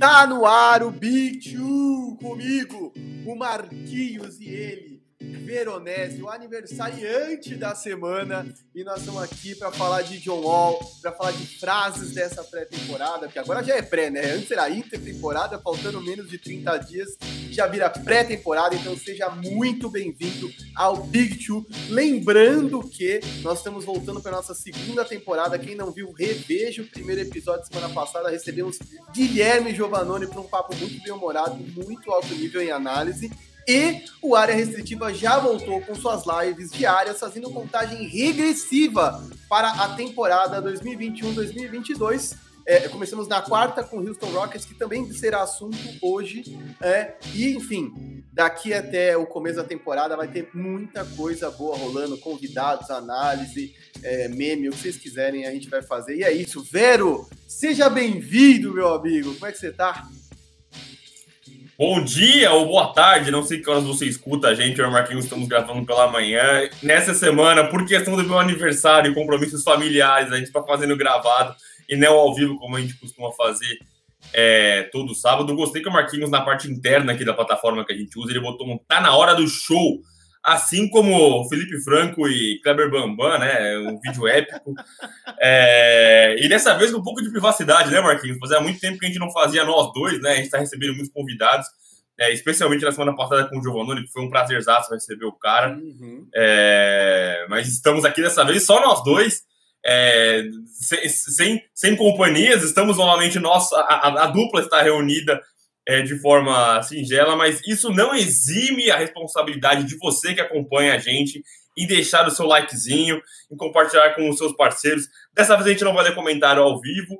Tá no ar o Big comigo, o Marquinhos e ele, Veronese, o aniversariante da semana, e nós estamos aqui para falar de John Wall, para falar de frases dessa pré-temporada, que agora já é pré, né? Antes era intertemporada, faltando menos de 30 dias, já vira pré-temporada, então seja muito bem-vindo ao Big Two. Lembrando que nós estamos voltando para nossa segunda temporada. Quem não viu, reveja o primeiro episódio semana passada. Recebemos Guilherme Giovannone para um papo muito bem-humorado, muito alto nível em análise. E o Área Restritiva já voltou com suas lives diárias, fazendo contagem regressiva para a temporada 2021-2022. É, começamos na quarta com o Houston Rockets, que também será assunto hoje. É, e, enfim, daqui até o começo da temporada vai ter muita coisa boa rolando, convidados, análise, é, meme, o que vocês quiserem, a gente vai fazer. E é isso. Vero, seja bem-vindo, meu amigo. Como é que você tá? Bom dia ou boa tarde, não sei que horas você escuta a gente, eu e o Marquinhos estamos gravando pela manhã. Nessa semana, por questão do meu aniversário e compromissos familiares, a gente está fazendo gravado e não ao vivo, como a gente costuma fazer é, todo sábado. Gostei que o Marquinhos, na parte interna aqui da plataforma que a gente usa, ele botou um tá na hora do show assim como Felipe Franco e Kleber Bambam, né? Um vídeo épico. É... E dessa vez com um pouco de privacidade, né, Marquinhos? Fazia muito tempo que a gente não fazia nós dois, né? A gente está recebendo muitos convidados, é, especialmente na semana passada com o Giovanni, que foi um prazerzaço receber o cara. Uhum. É... Mas estamos aqui dessa vez só nós dois. É... sem, sem, sem companhias, estamos novamente nós, a, a, a dupla está reunida é, de forma singela, mas isso não exime a responsabilidade de você que acompanha a gente em deixar o seu likezinho, em compartilhar com os seus parceiros. Dessa vez a gente não vai ler comentário ao vivo,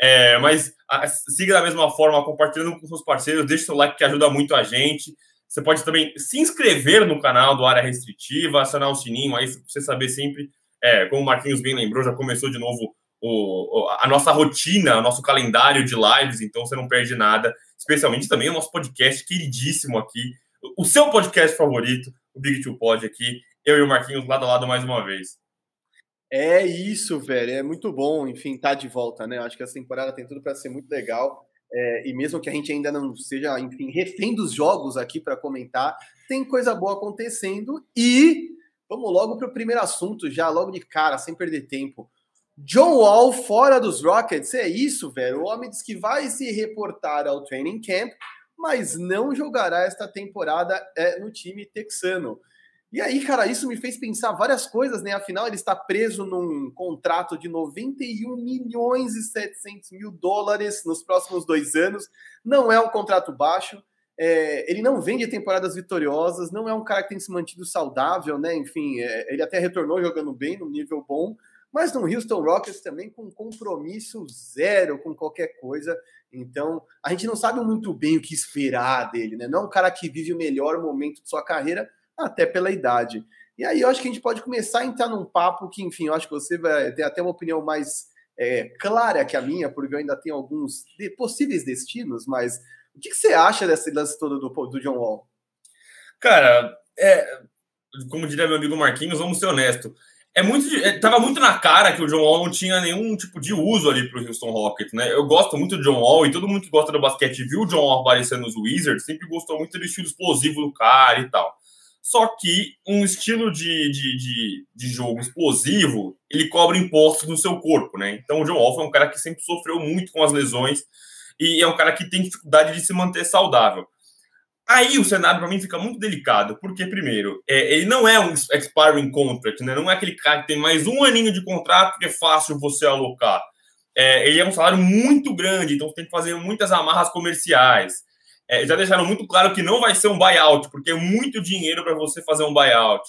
é, mas a, siga da mesma forma, compartilhando com seus parceiros, deixe seu like que ajuda muito a gente. Você pode também se inscrever no canal do Área Restritiva, acionar o sininho aí, para você saber sempre, é, como o Marquinhos bem lembrou, já começou de novo o, a nossa rotina, o nosso calendário de lives, então você não perde nada especialmente também o nosso podcast queridíssimo aqui, o seu podcast favorito, o Big Two Pod aqui, eu e o Marquinhos lado a lado mais uma vez. É isso, velho, é muito bom, enfim, tá de volta, né? Acho que essa temporada tem tudo para ser muito legal. É, e mesmo que a gente ainda não seja, enfim, refém dos jogos aqui para comentar, tem coisa boa acontecendo. E vamos logo para o primeiro assunto, já logo de cara, sem perder tempo. John Wall fora dos Rockets, é isso, velho. O homem diz que vai se reportar ao training camp, mas não jogará esta temporada é, no time texano. E aí, cara, isso me fez pensar várias coisas, né? Afinal, ele está preso num contrato de 91 milhões e 700 mil dólares nos próximos dois anos. Não é um contrato baixo. É, ele não vem de temporadas vitoriosas, não é um cara que tem se mantido saudável, né? Enfim, é, ele até retornou jogando bem, no nível bom, mas no Houston Rockets também com compromisso zero com qualquer coisa. Então, a gente não sabe muito bem o que esperar dele, né? Não é um cara que vive o melhor momento de sua carreira, até pela idade. E aí eu acho que a gente pode começar a entrar num papo que, enfim, eu acho que você vai ter até uma opinião mais é, clara que a minha, porque eu ainda tenho alguns de, possíveis destinos, mas o que, que, você acha desse lance todo do, do John Wall? Cara, é, como diria meu amigo Marquinhos, vamos ser honestos é muito, é, tava muito na cara que o John Wall não tinha nenhum tipo de uso ali pro Houston Rockets, né? Eu gosto muito do John Wall e todo mundo que gosta do basquete viu o John Wall aparecendo nos Wizards, sempre gostou muito do estilo explosivo do cara e tal. Só que um estilo de, de, de, de jogo explosivo, ele cobra impostos no seu corpo, né? Então o John Wall foi um cara que sempre sofreu muito com as lesões e é um cara que tem dificuldade de se manter saudável. Aí o cenário para mim fica muito delicado, porque, primeiro, é, ele não é um expiring contract, né? não é aquele cara que tem mais um aninho de contrato que é fácil você alocar. É, ele é um salário muito grande, então você tem que fazer muitas amarras comerciais. É, já deixaram muito claro que não vai ser um buyout, porque é muito dinheiro para você fazer um buyout.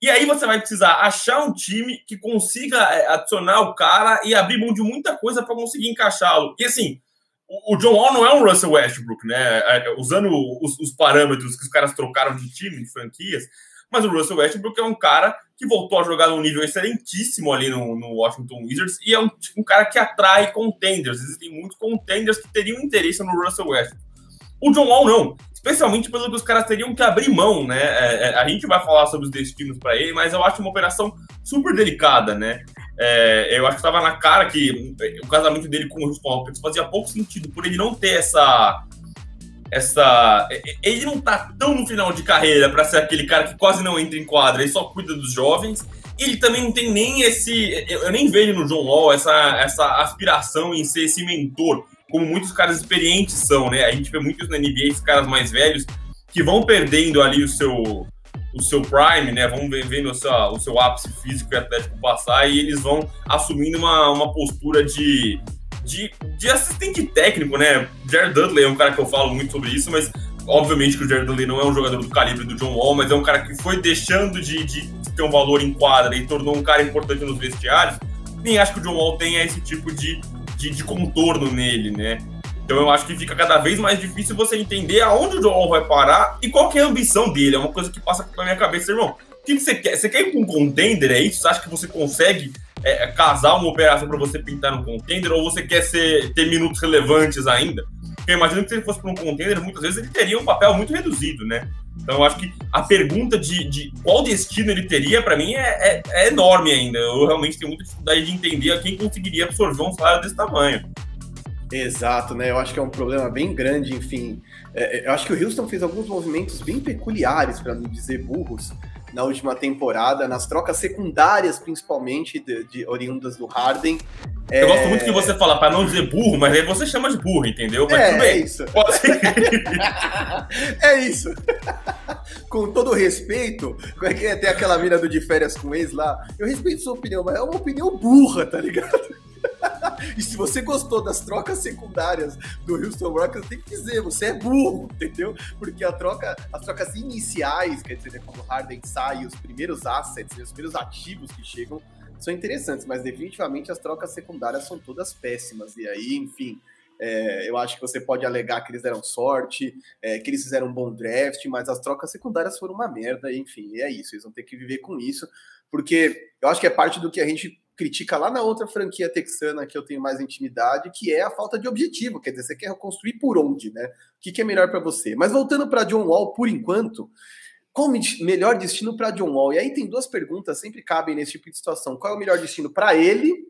E aí você vai precisar achar um time que consiga é, adicionar o cara e abrir mão de muita coisa para conseguir encaixá-lo. E assim, o John Wall não é um Russell Westbrook, né? É, é, usando os, os, parâmetros que os caras trocaram de time, de franquias, mas o Russell Westbrook é um cara que voltou a jogar num nível excelentíssimo ali no, no Washington Wizards e é um, um, cara que atrai contenders. Existem muitos contenders que teriam interesse no Russell Westbrook. O John Wall não, especialmente pelo que os caras teriam que abrir mão, né? É, é, a gente vai falar sobre os destinos para ele, mas eu acho uma operação super delicada, né? É, eu acho que estava na cara que o casamento dele com o Houston Rockets fazia pouco sentido, por ele não ter essa. essa ele não tá tão no final de carreira para ser aquele cara que quase não entra em quadra e só cuida dos jovens. Ele também não tem nem esse. Eu nem vejo no John Wall essa, essa aspiração em ser esse mentor, como muitos caras experientes são, né? A gente vê muitos na NBA, esses caras mais velhos, que vão perdendo ali o seu, o seu prime, né? Vão vendo o seu, o seu ápice físico e atlético passar e eles vão assumindo uma, uma postura de, de, de assistente técnico, né? Jared Dudley é um cara que eu falo muito sobre isso, mas obviamente que o Jared Dudley não é um jogador do calibre do John Wall, mas é um cara que foi deixando de, de ter um valor em quadra e tornou um cara importante nos vestiários. Nem acho que o John Wall tenha esse tipo de, de, de contorno nele, né? Então eu acho que fica cada vez mais difícil você entender aonde o Joel vai parar e qual que é a ambição dele. É uma coisa que passa pela minha cabeça, irmão. O que, você quer? Você quer ir com um contender? É isso? Você acha que você consegue é, casar uma operação para você pintar no contender? Ou você quer ser, ter minutos relevantes ainda? Porque eu imagino que se ele fosse para um contender, muitas vezes ele teria um papel muito reduzido, né? Então eu acho que a pergunta de, de qual destino ele teria, para mim, é, é, é enorme ainda. Eu realmente tenho muita dificuldade de entender a quem conseguiria absorver um salário desse tamanho. Exato, né? Eu acho que é um problema bem grande, enfim. É, é eu acho que o Houston fez alguns movimentos bem peculiares, para não dizer burros, na última temporada, nas trocas secundárias, principalmente, de, de oriundas do Harden. Eu é... gosto muito que você fala para não dizer burro, mas aí você chama de burro, entendeu? Mas é, é isso. é isso. com todo respeito, como é que é? Tem aquela mina do de férias com ex lá. Eu respeito sua opinião, mas é uma opinião burra, tá ligado? e se você gostou das trocas secundárias do Houston Rockets, tem que dizer, você é burro, entendeu? Porque a troca, as trocas iniciais, quer dizer, né, quando o Harden sai, os primeiros assets, os primeiros ativos que chegam, são interessantes, mas definitivamente as trocas secundárias são todas péssimas. E aí, enfim, é, eu acho que você pode alegar que eles deram sorte, é, que eles fizeram um bom draft, mas as trocas secundárias foram uma merda, enfim, é isso, eles vão ter que viver com isso, porque eu acho que é parte do que a gente critica lá na outra franquia texana que eu tenho mais intimidade, que é a falta de objetivo. Quer dizer, você quer reconstruir por onde, né? O que, que é melhor para você? Mas voltando para John Wall, por enquanto, qual o melhor destino para John Wall? E aí tem duas perguntas, sempre cabem nesse tipo de situação. Qual é o melhor destino para ele?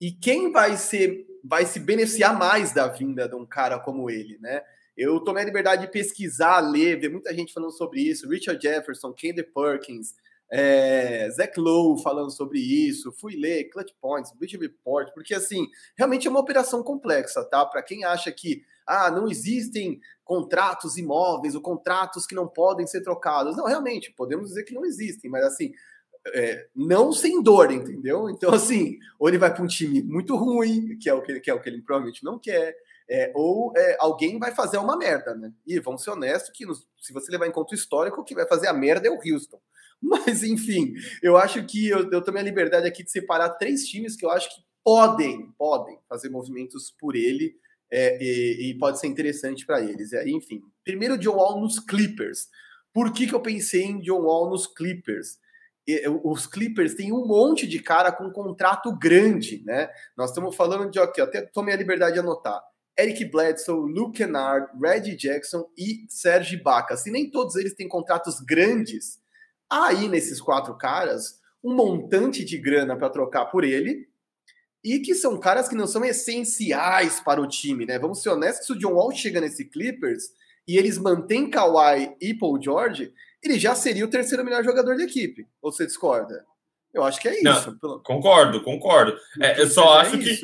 E quem vai ser vai se beneficiar mais da vinda de um cara como ele, né? Eu tomei a liberdade de pesquisar, ler, ver muita gente falando sobre isso. Richard Jefferson, Kenny Perkins, é, Zach Lowe falando sobre isso, fui ler Clutch Points, Bleach Report, porque assim, realmente é uma operação complexa, tá? Para quem acha que ah, não existem contratos imóveis ou contratos que não podem ser trocados. Não, realmente, podemos dizer que não existem, mas assim, é, não sem dor, entendeu? Então, assim, ou ele vai para um time muito ruim, que é o que ele, que é o que ele provavelmente não quer, é, ou é, alguém vai fazer uma merda, né? E vamos ser honestos que nos, se você levar em conta o histórico, o que vai fazer a merda é o Houston. Mas, enfim, eu acho que eu, eu tomei a liberdade aqui de separar três times que eu acho que podem, podem fazer movimentos por ele é, e, e, pode ser interessante para eles. É, enfim, primeiro John Wall nos Clippers. Por que, que eu pensei em John Wall nos Clippers? os Clippers têm um monte de cara com um contrato grande, né? Nós estamos falando de, aqui, até tomei a liberdade de anotar. Eric Bledsoe, Luke Kennard, Reggie Jackson e Serge Ibaka. Se nem todos eles têm contratos grandes, aí nesses quatro caras um montante de grana para trocar por ele e que são caras que não são essenciais para o time, né? Vamos ser honestos, se o John Wall chega nesse Clippers e eles mantêm Kawhi e Paul George, ele já seria o terceiro melhor jogador da equipe. Ou você discorda? Eu acho que é isso. Não, concordo, concordo. É, eu só é acho que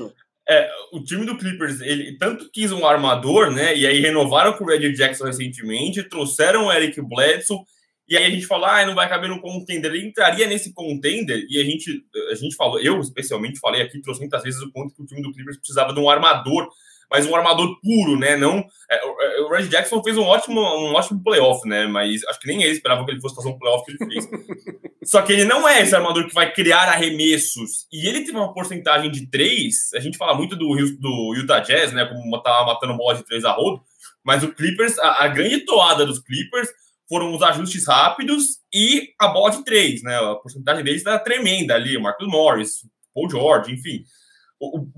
é, o time do Clippers, ele tanto quis um armador, né? E aí renovaram com o Reggie Jackson recentemente, trouxeram o Eric Bledsoe e aí a gente falou, ah, não vai caber no contender. Ele entraria nesse contender, e a gente, a gente falou, eu especialmente falei aqui, trouxe muitas vezes o ponto que o time do Clippers precisava de um armador, mas um armador puro, né? Não. É, o Reggie Jackson fez um ótimo, um ótimo playoff, né? Mas acho que nem ele esperava que ele fosse fazer um playoff que ele fez. Só que ele não é esse armador que vai criar arremessos. E ele teve uma porcentagem de três. A gente fala muito do, do Utah Jazz, né? Como tá matando bola de três a rodo. Mas o Clippers, a, a grande toada dos Clippers foram os ajustes rápidos e a bola de três, né? A porcentagem deles era tremenda ali, o Marcus Morris, Paul George, enfim. O, o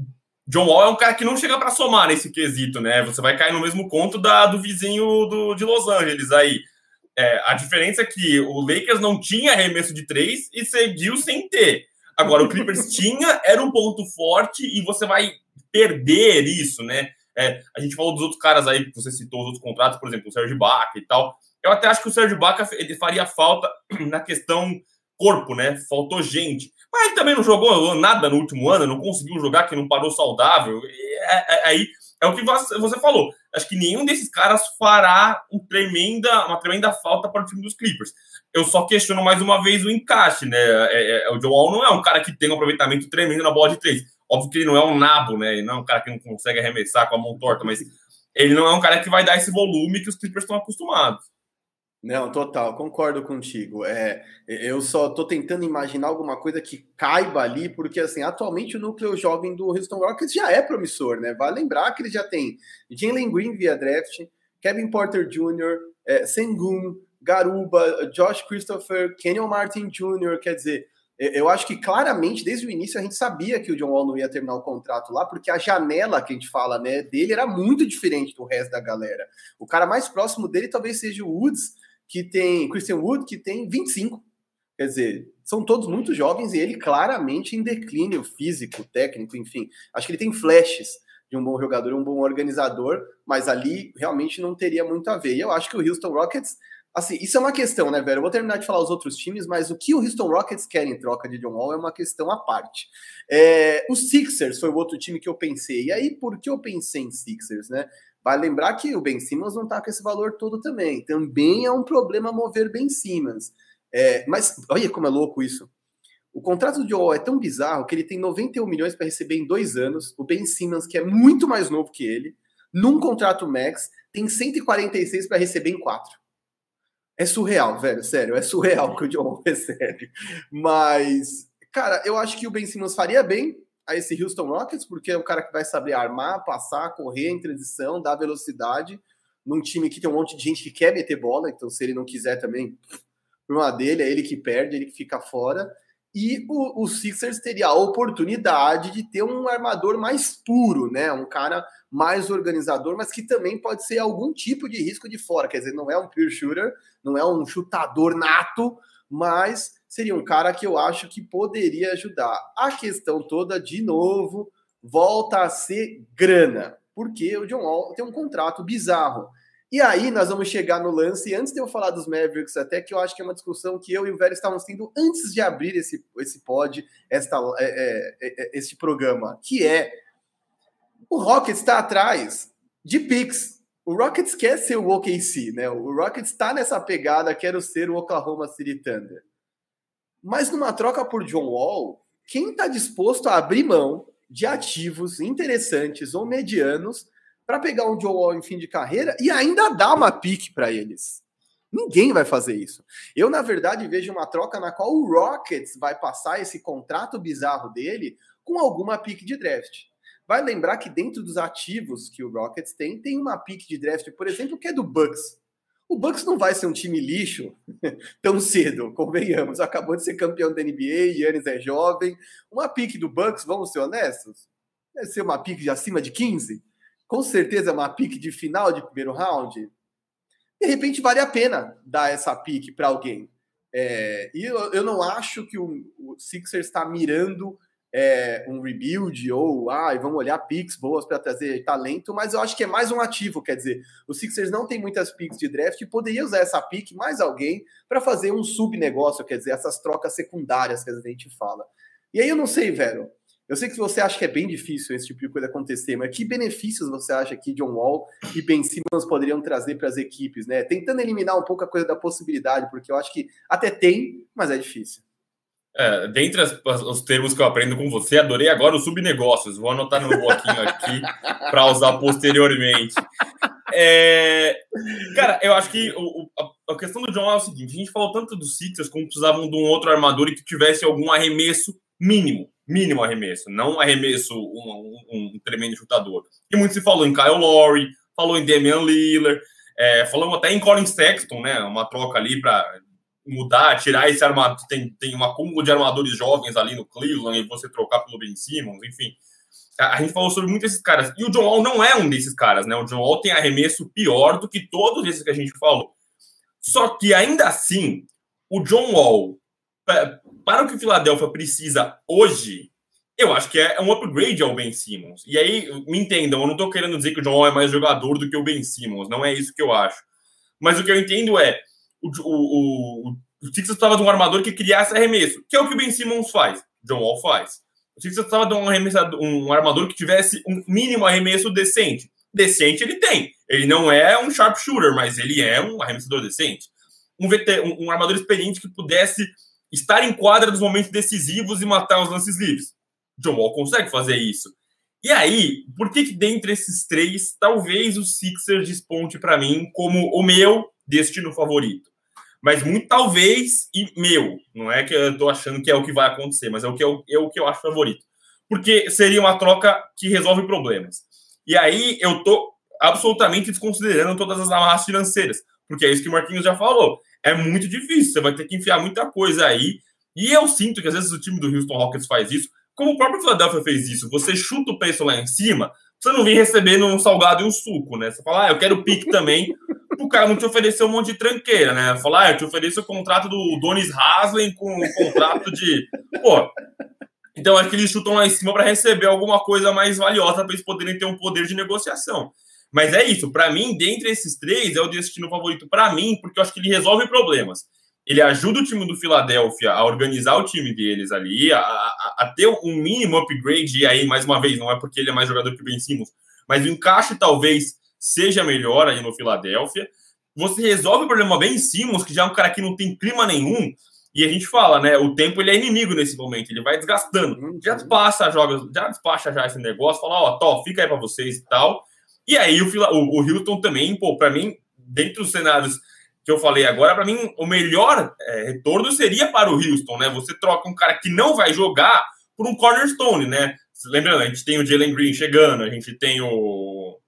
John Wall é um cara que não chega para somar nesse quesito, né? Você vai cair no mesmo conto da, do vizinho do, de Los Angeles aí. É, a diferença é que o Lakers não tinha arremesso de três e seguiu sem ter. Agora, o Clippers tinha, era um ponto forte e você vai perder isso, né? É, a gente falou dos outros caras aí, que você citou os outros contratos, por exemplo, o Sérgio Baca e tal. Eu até acho que o Sérgio Baca faria falta na questão corpo, né? Faltou gente. Mas ele também não jogou nada no último ano, não conseguiu jogar, que não parou saudável. É, é, aí é o que você falou. Acho que nenhum desses caras fará um tremenda, uma tremenda falta para o time dos Clippers. Eu só questiono mais uma vez o encaixe, né? É, é, o Joe Wall não é um cara que tem um aproveitamento tremendo na bola de três. Óbvio que ele não é um nabo, né? Ele não é um cara que não consegue arremessar com a mão torta, mas ele não é um cara que vai dar esse volume que os Clippers estão acostumados. Não, total, concordo contigo. É, eu só estou tentando imaginar alguma coisa que caiba ali, porque assim, atualmente o núcleo jovem do Houston Rockets já é promissor, né? Vale lembrar que ele já tem Jalen Green via draft, Kevin Porter Jr., é, Sengun, Garuba, Josh Christopher, Kenyon Martin Jr., quer dizer, eu acho que claramente, desde o início, a gente sabia que o John Wall não ia terminar o contrato lá, porque a janela que a gente fala né, dele era muito diferente do resto da galera. O cara mais próximo dele talvez seja o Woods, que tem Christian Wood, que tem 25. Quer dizer, são todos muito jovens e ele claramente em declínio físico, técnico, enfim. Acho que ele tem flashes de um bom jogador, um bom organizador, mas ali realmente não teria muito a ver. E eu acho que o Houston Rockets, assim, isso é uma questão, né, velho? Eu vou terminar de falar os outros times, mas o que o Houston Rockets quer em troca de John Wall é uma questão à parte. É, o Sixers foi o outro time que eu pensei. E aí, por que eu pensei em Sixers, né? Vai lembrar que o Ben Simmons não está com esse valor todo também. Também é um problema mover Ben Simmons. É, mas olha como é louco isso. O contrato de Joel é tão bizarro que ele tem 91 milhões para receber em dois anos. O Ben Simmons, que é muito mais novo que ele, num contrato max, tem 146 para receber em quatro. É surreal, velho, sério, é surreal que o Joel recebe. Mas, cara, eu acho que o Ben Simmons faria bem a esse Houston Rockets, porque é um cara que vai saber armar, passar, correr em transição, dar velocidade, num time que tem um monte de gente que quer meter bola, então se ele não quiser também, problema dele, é ele que perde, ele que fica fora. E o, o Sixers teria a oportunidade de ter um armador mais puro, né? Um cara mais organizador, mas que também pode ser algum tipo de risco de fora. Quer dizer, não é um pure shooter, não é um chutador nato, mas seria um cara que eu acho que poderia ajudar. A questão toda, de novo, volta a ser grana, porque o John Wall tem um contrato bizarro. E aí nós vamos chegar no lance, e antes de eu falar dos Mavericks, até que eu acho que é uma discussão que eu e o Velho estávamos tendo antes de abrir esse, esse pod, esta, é, é, é, este programa, que é o Rockets está atrás de picks. O Rockets quer ser o OKC, né? O Rockets está nessa pegada, quero ser o Oklahoma City Thunder. Mas numa troca por John Wall, quem está disposto a abrir mão de ativos interessantes ou medianos para pegar um John Wall em fim de carreira e ainda dar uma pique para eles? Ninguém vai fazer isso. Eu, na verdade, vejo uma troca na qual o Rockets vai passar esse contrato bizarro dele com alguma pique de draft. Vai lembrar que dentro dos ativos que o Rockets tem, tem uma pique de draft, por exemplo, que é do Bucks. O Bucks não vai ser um time lixo tão cedo, convenhamos. Acabou de ser campeão da NBA, Yannis é jovem. Uma pique do Bucks, vamos ser honestos, deve ser uma pique de acima de 15. Com certeza é uma pique de final de primeiro round. De repente vale a pena dar essa pique para alguém. É, e eu, eu, não acho que o, o Sixers está mirando é, um rebuild ou ah, vamos olhar picks boas para trazer talento, mas eu acho que é mais um ativo, quer dizer, o Sixers não tem muitas picks de draft e poderia usar essa pick mais alguém para fazer um subnegócio, quer dizer, essas trocas secundárias que a gente fala. E aí eu não sei, velho. Eu sei que você acha que é bem difícil esse tipo de coisa acontecer, mas que benefícios você acha que John Wall e Ben Simmons poderiam trazer para as equipes, né? Tentando eliminar um pouco a coisa da possibilidade, porque eu acho que até tem, mas é difícil. É, dentre as, os termos que eu aprendo com você, adorei agora os subnegócios. Vou anotar no bloquinho aqui para usar posteriormente. É, cara, eu acho que o, a, a, questão do John é o seguinte: a gente falou tanto dos Sixers como precisavam de um outro armador e que tivesse algum arremesso mínimo, mínimo arremesso, não arremesso um, um, um tremendo chutador. E muito se falou em Kyle Lowry, falou em Damian Lillard, é, falamos até em Colin Sexton, né? Uma troca ali para mudar, tirar esse armador. Tem, tem um acúmulo de armadores jovens ali no Cleveland e você trocar pelo Ben Simmons, enfim. A, gente falou sobre muitos desses caras. E o John Wall não é um desses caras, né? O John Wall tem arremesso pior do que todos esses que a gente falou. Só que ainda assim, o John Wall, para o que o Philadelphia precisa hoje, eu acho que é um upgrade ao Ben Simmons. E aí, me entendam, eu não estou querendo dizer que o John Wall é mais jogador do que o Ben Simmons, não é isso que eu acho. Mas o que eu entendo é, o, o, o, Sixers precisava de um armador que criasse arremesso, que é o que o Ben Simmons faz, John Wall faz. O Sixers precisava de um, arremessador, um armador que tivesse um mínimo arremesso decente. Decente ele tem. Ele não é um sharpshooter, mas ele é um arremessador decente. Um, veter, um, um armador experiente que pudesse estar em quadra nos momentos decisivos e matar os lances livres. John Wall consegue fazer isso. E aí, por que, que dentre esses três, talvez o Sixers desponte para mim como o meu destino favorito? Mas muito talvez e meu. Não é que eu tô achando que é o que vai acontecer, mas é o que eu, é o que eu acho favorito. Porque seria uma troca que resolve problemas. E aí eu tô absolutamente desconsiderando todas as amarras financeiras. Porque é isso que o Marquinhos já falou. É muito difícil, você vai ter que enfiar muita coisa aí. E eu sinto que às vezes o time do Houston Rockets faz isso como o próprio Philadelphia fez isso, você chuta o preço lá em cima, você não vem recebendo um salgado e um suco, né? Você fala, ah, eu quero pique também, o cara não te ofereceu um monte de tranqueira, né? Falar, ah, eu te ofereço o contrato do Donis Haslem com o contrato de. Pô. Então acho que eles chutam lá em cima para receber alguma coisa mais valiosa para eles poderem ter um poder de negociação. Mas é isso, para mim, dentre esses três, é o destino favorito para mim, porque eu acho que ele resolve problemas ele ajuda o time do Philadelphia a organizar o time deles ali, a, a, a, ter um mínimo upgrade, e aí, mais uma vez, não é porque ele é mais jogador que o Ben Simmons, mas o encaixe talvez seja melhor aí no Philadelphia. Você resolve o problema Ben Simmons, que já é um cara que não tem clima nenhum, e a gente fala, né? O tempo ele é inimigo nesse momento, ele vai desgastando. Uhum. Já despacha, joga, já despacha já esse negócio, fala, ó, oh, fica aí para vocês e tal. E aí o, o, o Hilton também, pô, para mim, dentro dos cenários que eu falei agora, para mim, o melhor é, retorno seria para o Houston, né? Você troca um cara que não vai jogar por um cornerstone, né? Lembrando, a gente tem o Jalen Green chegando, a gente tem o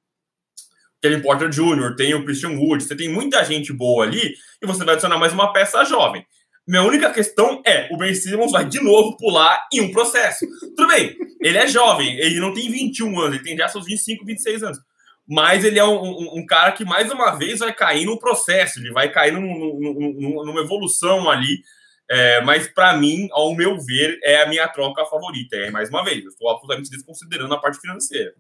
Kevin Porter Jr., tem o Christian Wood, você tem muita gente boa ali e você vai adicionar mais uma peça jovem. Minha única questão é, o Ben Simmons vai de novo pular em um processo. Tudo bem, ele é jovem, ele não tem 21 anos, ele tem já seus 25, 26 anos mas ele é um, um, um, cara que mais uma vez vai cair no processo, ele vai cair num, num, numa evolução ali. É, mas para mim, ao meu ver, é a minha troca favorita. É mais uma vez, eu estou absolutamente desconsiderando a parte financeira.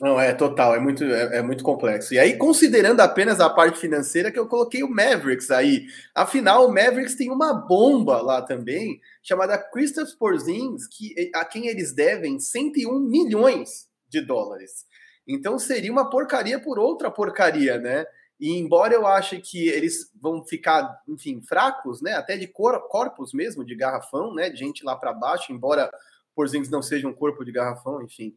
Não, é total, é muito, é, é, muito complexo. E aí, considerando apenas a parte financeira, que eu coloquei o Mavericks aí. Afinal, o Mavericks tem uma bomba lá também, chamada Christoph Porzingis, que, a quem eles devem 101 milhões de dólares. Então seria uma porcaria por outra porcaria, né? E embora eu ache que eles vão ficar, enfim, fracos, né? Até de cor, corpos mesmo, de garrafão, né? De gente lá para baixo, embora Porzingis não seja um corpo de garrafão, enfim.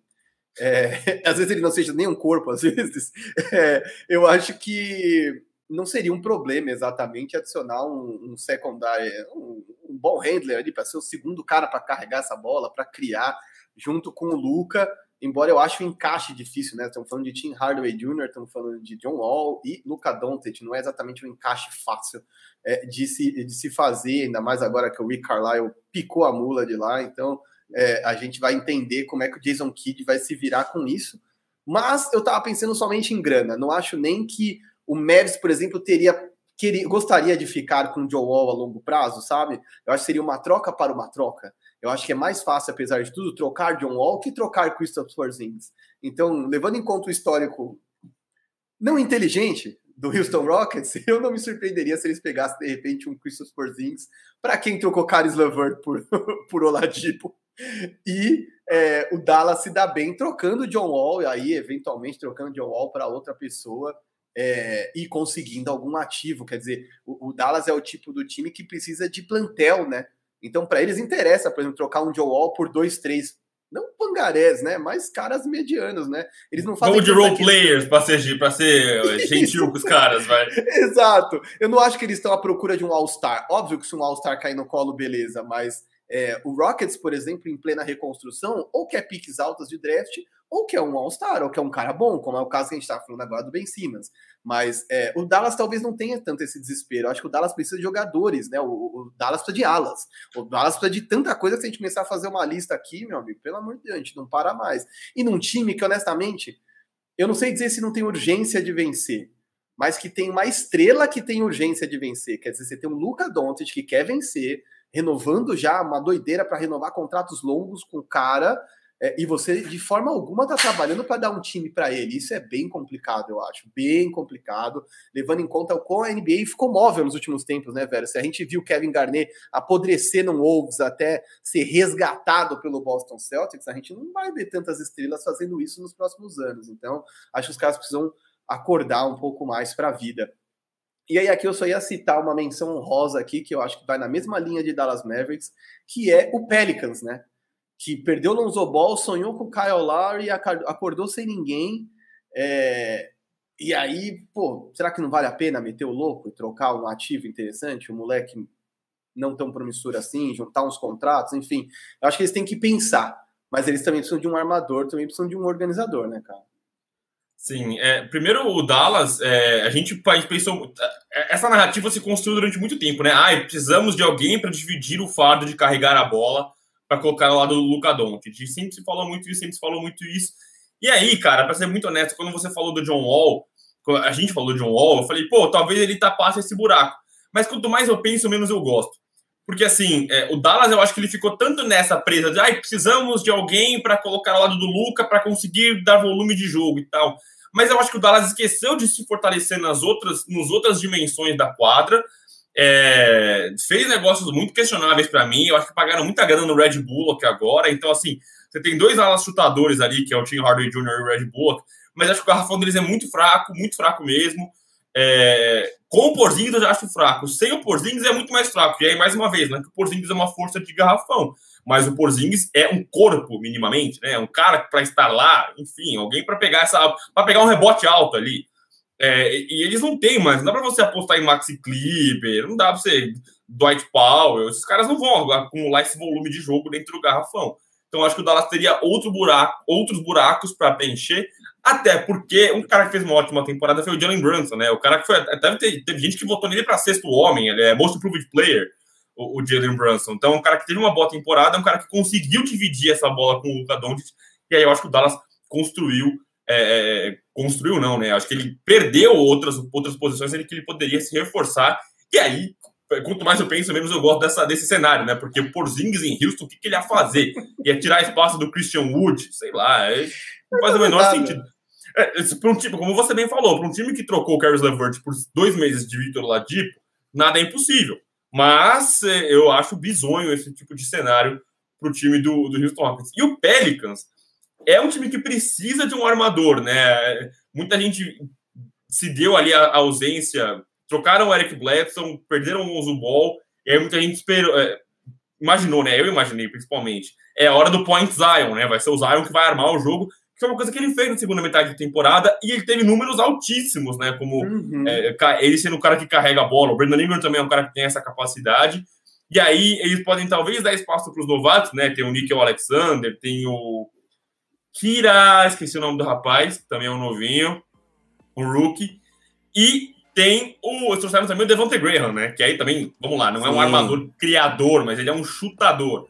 É, às vezes ele não seja nem um corpo, às vezes. É, eu acho que não seria um problema exatamente adicionar um, um secundário, um, um bom handler ali para ser o segundo cara para carregar essa bola, para criar, junto com o Luca embora eu ache o encaixe difícil, né? Estamos falando de Tim Hardaway Jr., estamos falando de John Wall e Luca Doncic, não é exatamente um encaixe fácil é, de, se, de se fazer, ainda mais agora que o Rick Carlisle picou a mula de lá, então é, a gente vai entender como é que o Jason Kidd vai se virar com isso. Mas eu estava pensando somente em grana, não acho nem que o Mavs, por exemplo, teria queria, gostaria de ficar com o Joe Wall a longo prazo, sabe? Eu acho que seria uma troca para uma troca. Eu acho que é mais fácil, apesar de tudo, trocar John Wall que trocar Christoph Porzingis. Então, levando em conta o histórico não inteligente do Houston Rockets, eu não me surpreenderia se eles pegassem, de repente, um Christoph Porzingis para quem trocou Caris LeVert por, por Oladipo. E é, o Dallas se dá bem trocando John Wall, e aí, eventualmente, trocando John Wall para outra pessoa. É, e conseguindo algum ativo, quer dizer, o, o Dallas é o tipo do time que precisa de plantel, né? Então, para eles interessa, por exemplo, trocar um Joe Wall por dois, três, não pangarés, né? Mas caras medianos, né? Eles não fazem. Vamos de role players para ser, pra ser gentil com os caras, vai. Exato. Eu não acho que eles estão à procura de um All-Star. Óbvio que se um All-Star cair no colo, beleza, mas é, o Rockets, por exemplo, em plena reconstrução, ou quer piques altas de draft, ou quer um All-Star, ou quer um cara bom, como é o caso que a gente está falando agora do Ben Simmons. Mas é, o Dallas talvez não tenha tanto esse desespero. Eu acho que o Dallas precisa de jogadores, né? O, o, Dallas precisa de alas. O Dallas precisa de tanta coisa que se a gente começar a fazer uma lista aqui, meu amigo, pelo amor de Deus, a gente não para mais. E num time que, honestamente, eu não sei dizer se não tem urgência de vencer, mas que tem uma estrela que tem urgência de vencer. Quer dizer, você tem um Luca Doncic que quer vencer, renovando já, uma doideira para renovar contratos longos com o cara, é, e você de forma alguma tá trabalhando para dar um time para ele. Isso é bem complicado, eu acho, bem complicado, levando em conta o como a NBA ficou móvel nos últimos tempos, né, velho? Se a gente viu Kevin Garnett apodrecer no Wolves até ser resgatado pelo Boston Celtics, a gente não vai ver tantas estrelas fazendo isso nos próximos anos. Então, acho que os caras precisam acordar um pouco mais para a vida. E aí aqui eu só ia citar uma menção honrosa aqui, que eu acho que vai na mesma linha de Dallas Mavericks, que é o Pelicans, né? Que perdeu o Lonzo Ball, sonhou com o Kyle Lowry, acordou sem ninguém. É... E aí, pô, será que não vale a pena meter o louco e trocar um ativo interessante, um moleque não tão promissor assim, juntar uns contratos, enfim. Eu acho que eles têm que pensar. Mas eles também precisam de um armador, também precisam de um organizador, né, cara? Sim, é, primeiro o Dallas, é, a, gente, pensou. É, essa narrativa se construiu durante muito tempo, né? Ah, precisamos de alguém para dividir o fardo de carregar a bola para colocar ao lado do Luca Doncic. Sempre se falou muito isso, sempre se falou muito isso. E aí, cara, para ser muito honesto, quando você falou do John Wall, a gente falou do John Wall, eu falei, pô, talvez ele tapasse esse buraco. Mas quanto mais eu penso, menos eu gosto. Porque, assim, é, o Dallas, eu acho que ele ficou tanto nessa presa de, ai, precisamos de alguém para colocar ao lado do Luca para conseguir dar volume de jogo e tal. Mas eu acho que o Dallas esqueceu de se fortalecer nas outras, nas outras dimensões da quadra. É, fez negócios muito questionáveis para mim. Eu acho que pagaram muita grana no Red Bull aqui agora. Então, assim, você tem dois alas chutadores ali, que é o Tim Hardaway Jr. e o Red Bull, mas acho que o garrafão deles é muito fraco, muito fraco mesmo. É, com o Porzingis eu já acho fraco. Sem o Porzingis é muito mais fraco. E aí, mais uma vez, né, que o Porzingis é uma força de garrafão. Mas o Porzingis é um corpo, minimamente, né? Um cara para estar lá, enfim, alguém para pegar essa. para pegar um rebote alto ali. É, e eles não têm mais. Não dá para você apostar em Maxi Clipper, não dá para você. Dwight Powell, esses caras não vão acumular esse volume de jogo dentro do garrafão. Então acho que o Dallas teria outro buraco, outros buracos para preencher, até porque um cara que fez uma ótima temporada foi o Jalen Brunson, né? O cara que foi. Até teve, teve gente que votou nele para sexto homem, ele é Most Improved Player, o, o Jalen Brunson. Então, um cara que teve uma boa temporada, um cara que conseguiu dividir essa bola com o Luka Doncic, e aí eu acho que o Dallas construiu. É, é construiu, não, né? Acho que ele perdeu outras, outras posições em que ele poderia se reforçar, e aí quanto mais eu penso, menos eu gosto dessa, desse cenário, né? Porque Porzingis em Houston, o que, que ele ia fazer? Ia tirar espaço do Christian Wood? Sei lá, é, não faz o menor sentido. É, para um time, como você bem falou, para um time que trocou o Caris LeVert por dois meses de Victor Ladipo, nada é impossível. Mas é, eu acho bizonho esse tipo de cenário para o time do, do Houston Rockets. E o Pelicans é um time que precisa de um armador, né? Muita gente se deu ali a, ausência, trocaram o Eric Bledson, perderam o Lonzo Ball, e aí muita gente esperou, é, imaginou, né? Eu imaginei principalmente. É a hora do Point Zion, né? Vai ser o Zion que vai armar o jogo que foi uma coisa que ele fez na segunda metade da temporada, e ele teve números altíssimos, né? Como uhum. é, ele sendo o cara que carrega a bola, o Brandon Ingram também é um cara que tem essa capacidade. E aí eles podem talvez dar espaço para os novatos, né? Tem o Nickel Alexander, tem o Kira, esqueci o nome do rapaz, também é um novinho, um rookie. E tem o. Eles trouxeram também o Devontae Graham, né? Que aí também, vamos lá, não é um armador criador, mas ele é um chutador.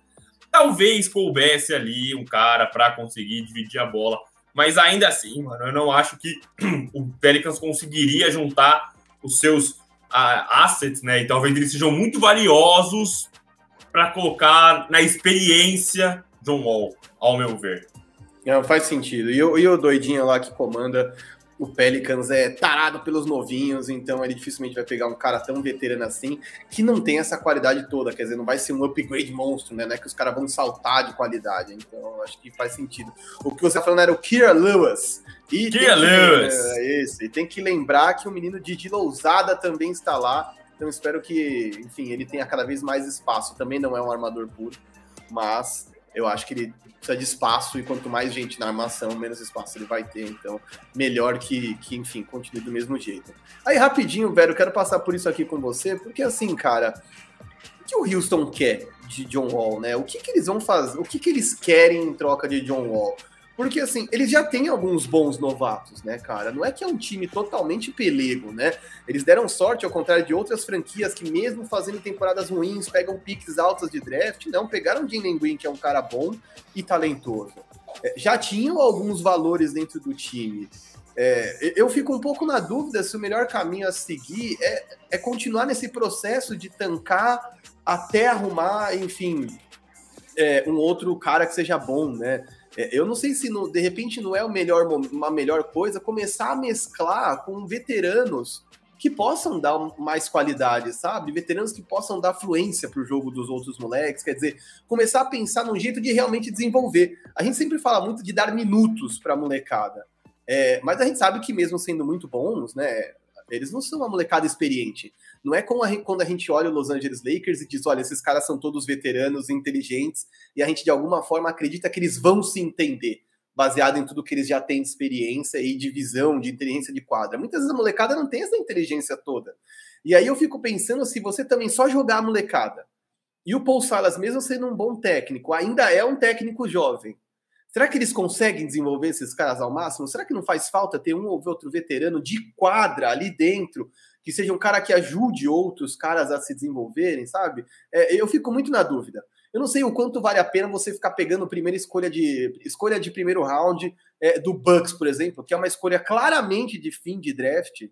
Talvez coubesse ali um cara para conseguir dividir a bola. Mas ainda assim, mano, eu não acho que o Pelicans conseguiria juntar os seus uh, assets, né? E talvez eles sejam muito valiosos para colocar na experiência John Wall, ao meu ver. Não, faz sentido. E o, e o doidinho lá que comanda o Pelicans é tarado pelos novinhos, então ele dificilmente vai pegar um cara tão veterano assim, que não tem essa qualidade toda, quer dizer, não vai ser um upgrade monstro, né? Não é que os caras vão saltar de qualidade, então acho que faz sentido. O que você tá falando era o Kira Lewis. E Kira Lewis! É, esse. E tem que lembrar que o menino Didi Lousada também está lá, então espero que, enfim, ele tenha cada vez mais espaço. Também não é um armador puro, mas eu acho que ele precisa de espaço e quanto mais gente na armação, menos espaço ele vai ter. Então, melhor que, que enfim, continue do mesmo jeito. Aí, rapidinho, velho, quero passar por isso aqui com você, porque assim, cara, o que o Houston quer de John Wall, né? O que, que eles vão fazer? O que, que eles querem em troca de John Wall? Porque, assim, eles já têm alguns bons novatos, né, cara? Não é que é um time totalmente pelego, né? Eles deram sorte, ao contrário de outras franquias que, mesmo fazendo temporadas ruins, pegam piques altas de draft. Não, pegaram o Jim Green, que é um cara bom e talentoso. é, já tinham alguns valores dentro do time. É, eu fico um pouco na dúvida se o melhor caminho a seguir é, é continuar nesse processo de tancar até arrumar, enfim, é, um outro cara que seja bom, né? É, eu não sei se de repente não é o melhor, uma melhor coisa começar a mesclar com veteranos que possam dar mais qualidade, sabe? Veteranos que possam dar fluência para o jogo dos outros moleques, quer dizer, começar a pensar num jeito de realmente desenvolver. A gente sempre fala muito de dar minutos para a molecada, é, mas a gente sabe que mesmo sendo muito bons, né, eles não são uma molecada experiente. Não é como a quando a gente olha o Los Angeles Lakers e diz, olha, esses caras são todos veteranos, inteligentes, e a gente de alguma forma acredita que eles vão se entender baseado em tudo que eles já têm de experiência e de visão, de inteligência de quadra. Muitas vezes a molecada não tem essa inteligência toda. E aí eu fico pensando se você também só jogar a molecada e o Paul Salas, mesmo sendo um bom técnico, ainda é um técnico jovem. Será que eles conseguem desenvolver esses caras ao máximo? Será que não faz falta ter um ou outro veterano de quadra ali dentro, que seja um cara que ajude outros caras a se desenvolverem, sabe? É, eu fico muito na dúvida. Eu não sei o quanto vale a pena você ficar pegando primeira escolha de escolha de primeiro round é, do Bucks, por exemplo, que é uma escolha claramente de fim de draft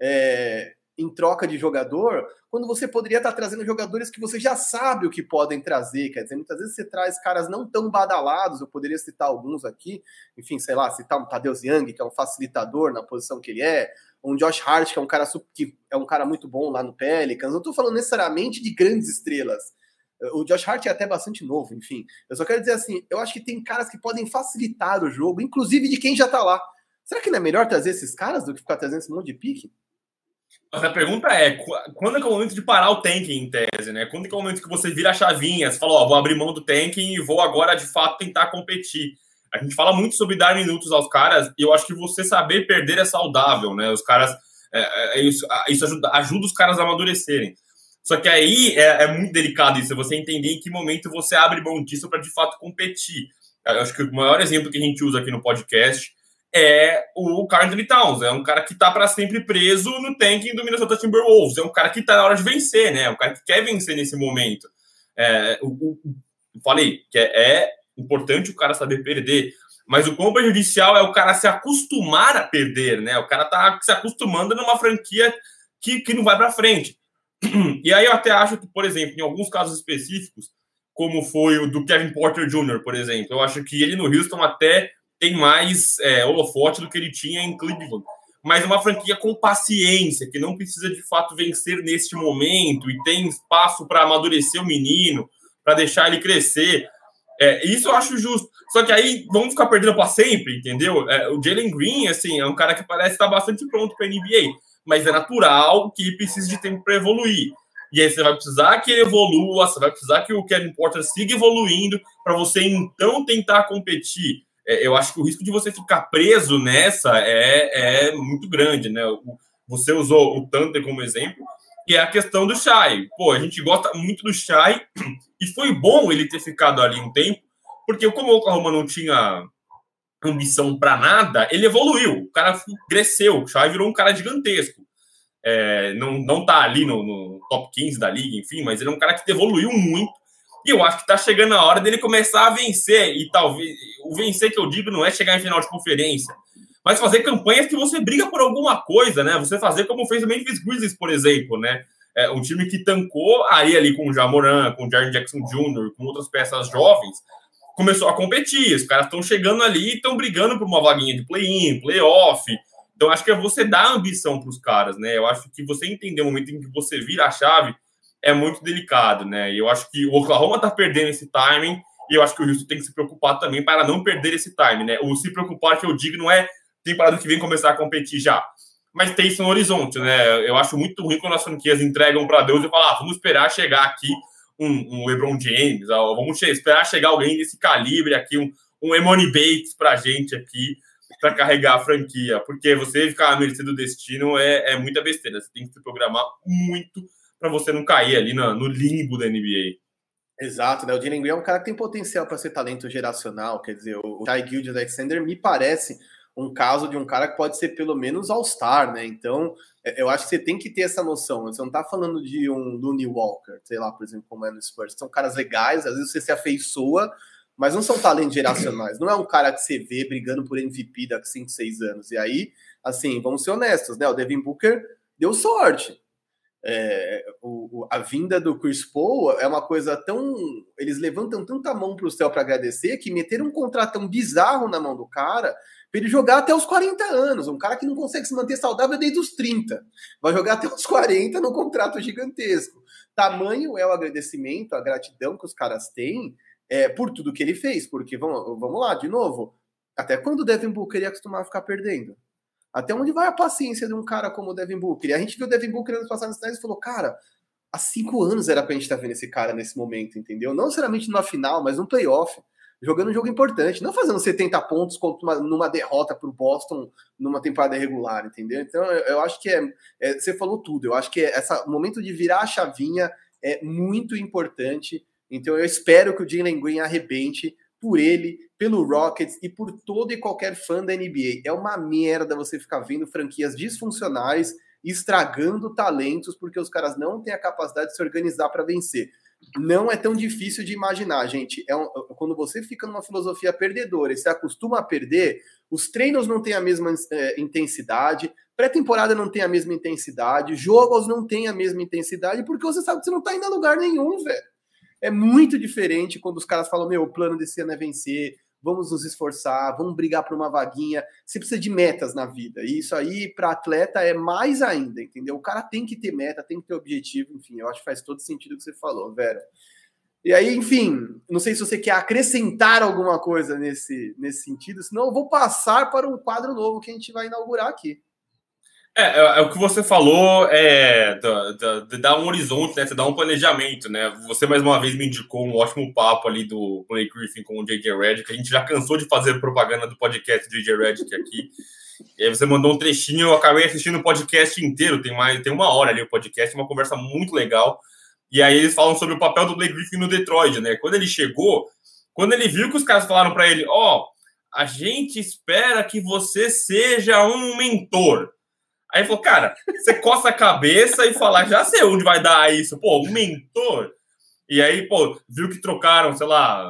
é, em troca de jogador, quando você poderia estar trazendo jogadores que você já sabe o que podem trazer. Quer dizer, muitas vezes você traz caras não tão badalados, eu poderia citar alguns aqui, enfim, sei lá, citar um Tadeu Young, que é um facilitador na posição que ele é, um Josh Hart, que é um cara que é um cara muito bom lá no Pelicans. Não estou falando necessariamente de grandes estrelas o Josh Hart é até bastante novo, enfim. Eu só quero dizer assim, eu acho que tem caras que podem facilitar o jogo, inclusive de quem já tá lá. Será que não é melhor trazer esses caras do que ficar trazendo esse monte de pique? Mas a pergunta é, quando é, é o momento de parar o tanking, em tese, né? Quando é, é o momento que você vira a chavinha, você fala, ó, vou abrir mão do tanking e vou agora, de fato, tentar competir. A gente fala muito sobre dar minutos aos caras, e eu acho que você saber perder é saudável, né? Os caras, é, é, isso, isso ajuda, ajuda os caras a amadurecerem. Só que aí é, é muito delicado isso, você entender em que momento você abre mão disso para de fato competir. Eu acho que o maior exemplo que a gente usa aqui no podcast é o Carl Towns. É um cara que está para sempre preso no tanking do Minnesota Timberwolves. É um cara que está na hora de vencer, né? É um cara que quer vencer nesse momento. É, o, o, falei que é, é, importante o cara saber perder, mas o quão prejudicial é o cara se acostumar a perder, né? O cara tá se acostumando numa franquia que, que não vai para frente. E aí eu até acho que, por exemplo, em alguns casos específicos, como foi o do Kevin Porter Jr., por exemplo, eu acho que ele no Houston até tem mais é, holofote do que ele tinha em Cleveland. Mas uma franquia com paciência, que não precisa de fato vencer neste momento e tem espaço para amadurecer o menino, para deixar ele crescer. É, isso eu acho justo. Só que aí vamos ficar perdendo para sempre, entendeu? É, o Jalen Green, assim, é um cara que parece estar bastante pronto para NBA mas é natural que precise de tempo para evoluir. E aí você vai precisar que ele evolua, você vai precisar que o Kevin Porter siga evoluindo para você então tentar competir. É, eu acho que o risco de você ficar preso nessa é, é muito grande, né? Você usou o Thunder como exemplo, e é a questão do Shai. Pô, a gente gosta muito do Shai, e foi bom ele ter ficado ali um tempo, porque como o Oklahoma não tinha ambição para nada, ele evoluiu. O cara cresceu. O Xavi virou um cara gigantesco. É, não, não tá ali no, no, top 15 da liga, enfim, mas ele é um cara que evoluiu muito. E eu acho que tá chegando a hora dele começar a vencer. E talvez o vencer que eu digo não é chegar em final de conferência, mas fazer campanhas que você briga por alguma coisa, né? Você fazer como fez o Memphis Grizzlies, por exemplo, né? É, um time que tancou aí ali com o Jamoran, com o Jaren Jackson Jr., com outras peças jovens, começou a competir. Os caras estão chegando ali e estão brigando por uma vaguinha de play-in, play-off. Então, acho que é você dar ambição para os caras, né? Eu acho que você entender o momento em que você vira a chave é muito delicado, né? E eu acho que o Oklahoma está perdendo esse timing e eu acho que o Houston tem que se preocupar também para não perder esse time, né? O se preocupar que eu digo não é temporada que vem começar a competir já, mas tem isso no horizonte, né? Eu acho muito ruim quando as franquias entregam para Deus e falam, ah, vamos esperar chegar aqui um, um LeBron James, ó, vamos esperar chegar alguém desse calibre aqui, um, um Emoni Bates pra gente aqui, para carregar a franquia, porque você ficar à mercê do destino é, é muita besteira, você tem que se programar muito para você não cair ali no, no limbo da NBA. Exato, né? O Jalen Green é um cara que tem potencial para ser talento geracional, quer dizer, o Ty Gilde Alexander me parece um caso de um cara que pode ser pelo menos All-Star, né? Então, é, eu acho que você tem que ter essa noção. Você não tá falando de um Looney Walker, sei lá, por exemplo, como é no Spurs. São caras legais, às vezes você se afeiçoa, mas não são talentos geracionais. Não é um cara que você vê brigando por MVP daqui 5, 6 anos. E aí, assim, vamos ser honestos, né? O Devin Booker deu sorte. É, o, a vinda do Chris Paul é uma coisa tão. Eles levantam tanta mão para o céu para agradecer que meteram um contratão bizarro na mão do cara para ele jogar até os 40 anos. Um cara que não consegue se manter saudável desde os 30. Vai jogar até os 40 num contrato gigantesco. Tamanho é o agradecimento, a gratidão que os caras têm é, por tudo que ele fez. Porque, vamos, vamos lá, de novo, até quando o Devin Booker ia acostumar a ficar perdendo? Até onde vai a paciência de um cara como o Devin Booker? E a gente viu o Devin Booker ano passado e falou, cara, há cinco anos era pra gente estar tá vendo esse cara nesse momento, entendeu? Não necessariamente numa final, mas num playoff, jogando um jogo importante, não fazendo 70 pontos uma, numa derrota para o Boston numa temporada regular, entendeu? Então eu, eu acho que é, é, Você falou tudo, eu acho que é, o momento de virar a chavinha é muito importante. Então eu espero que o Jalen Green arrebente por ele, pelo Rockets e por todo e qualquer fã da NBA. É uma merda você ficar vendo franquias disfuncionais estragando talentos porque os caras não têm a capacidade de se organizar para vencer. Não é tão difícil de imaginar, gente. É um, quando você fica numa filosofia perdedora e se acostuma a perder, os treinos não têm a mesma é, intensidade, pré-temporada não tem a mesma intensidade, jogos não têm a mesma intensidade, porque você sabe que você não está indo a lugar nenhum, velho. É muito diferente quando os caras falam: meu, o plano desse ano é vencer, vamos nos esforçar, vamos brigar por uma vaguinha. Você precisa de metas na vida. E isso aí, para atleta, é mais ainda, entendeu? O cara tem que ter meta, tem que ter objetivo. Enfim, eu acho que faz todo sentido o que você falou, Vera. E aí, enfim, não sei se você quer acrescentar alguma coisa nesse, nesse sentido, senão eu vou passar para um quadro novo que a gente vai inaugurar aqui. É, é, é, o que você falou, é de dar um horizonte, né? Você dá um planejamento, né? Você mais uma vez me indicou um ótimo papo ali do Blake Griffin com o JJ Redick. A gente já cansou de fazer propaganda do podcast do JJ Redick aqui. E aí você mandou um trechinho, eu acabei assistindo o podcast inteiro, tem mais, tem uma hora ali o podcast, uma conversa muito legal. E aí eles falam sobre o papel do Blake Griffin no Detroit, né? Quando ele chegou, quando ele viu que os caras falaram para ele, ó, oh, a gente espera que você seja um mentor. Aí ele falou, cara, você coça a cabeça e fala, já sei onde vai dar isso. Pô, um mentor. E aí, pô, viu que trocaram, sei lá,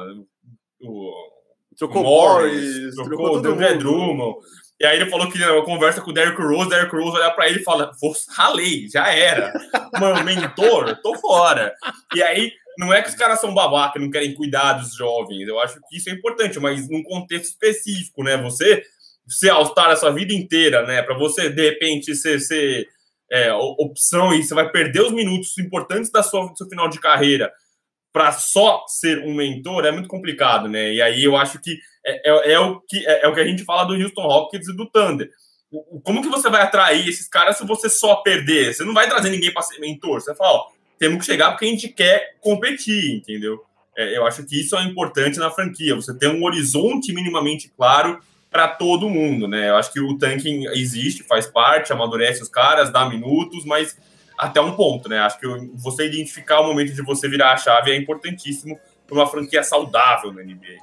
o. Trocou Morris, trocou, o André Drummond. E aí ele falou que uma conversa com o Derrick Rose, Derrick Rose olha pra ele e fala, ralei, já era. Mano, mentor, tô fora. E aí, não é que os caras são babaca, não querem cuidar dos jovens. Eu acho que isso é importante, mas num contexto específico, né? Você ser All-Star a sua vida inteira, né? Para você, de repente, ser, ser é, opção e você vai perder os minutos importantes da sua, do seu final de carreira para só ser um mentor é muito complicado, né? E aí eu acho que é, é, é o, que é, é, o que a gente fala do Houston Rockets e do Thunder. Como que você vai atrair esses caras se você só perder? Você não vai trazer ninguém para ser mentor. Você vai falar, ó, temos que chegar porque a gente quer competir, entendeu? É, eu acho que isso é importante na franquia. Você tem um horizonte minimamente claro para todo mundo, né? Eu acho que o tanking existe, faz parte, amadurece os caras, dá minutos, mas até um ponto, né? Acho que você identificar o momento de você virar a chave é importantíssimo para uma franquia saudável na NBA.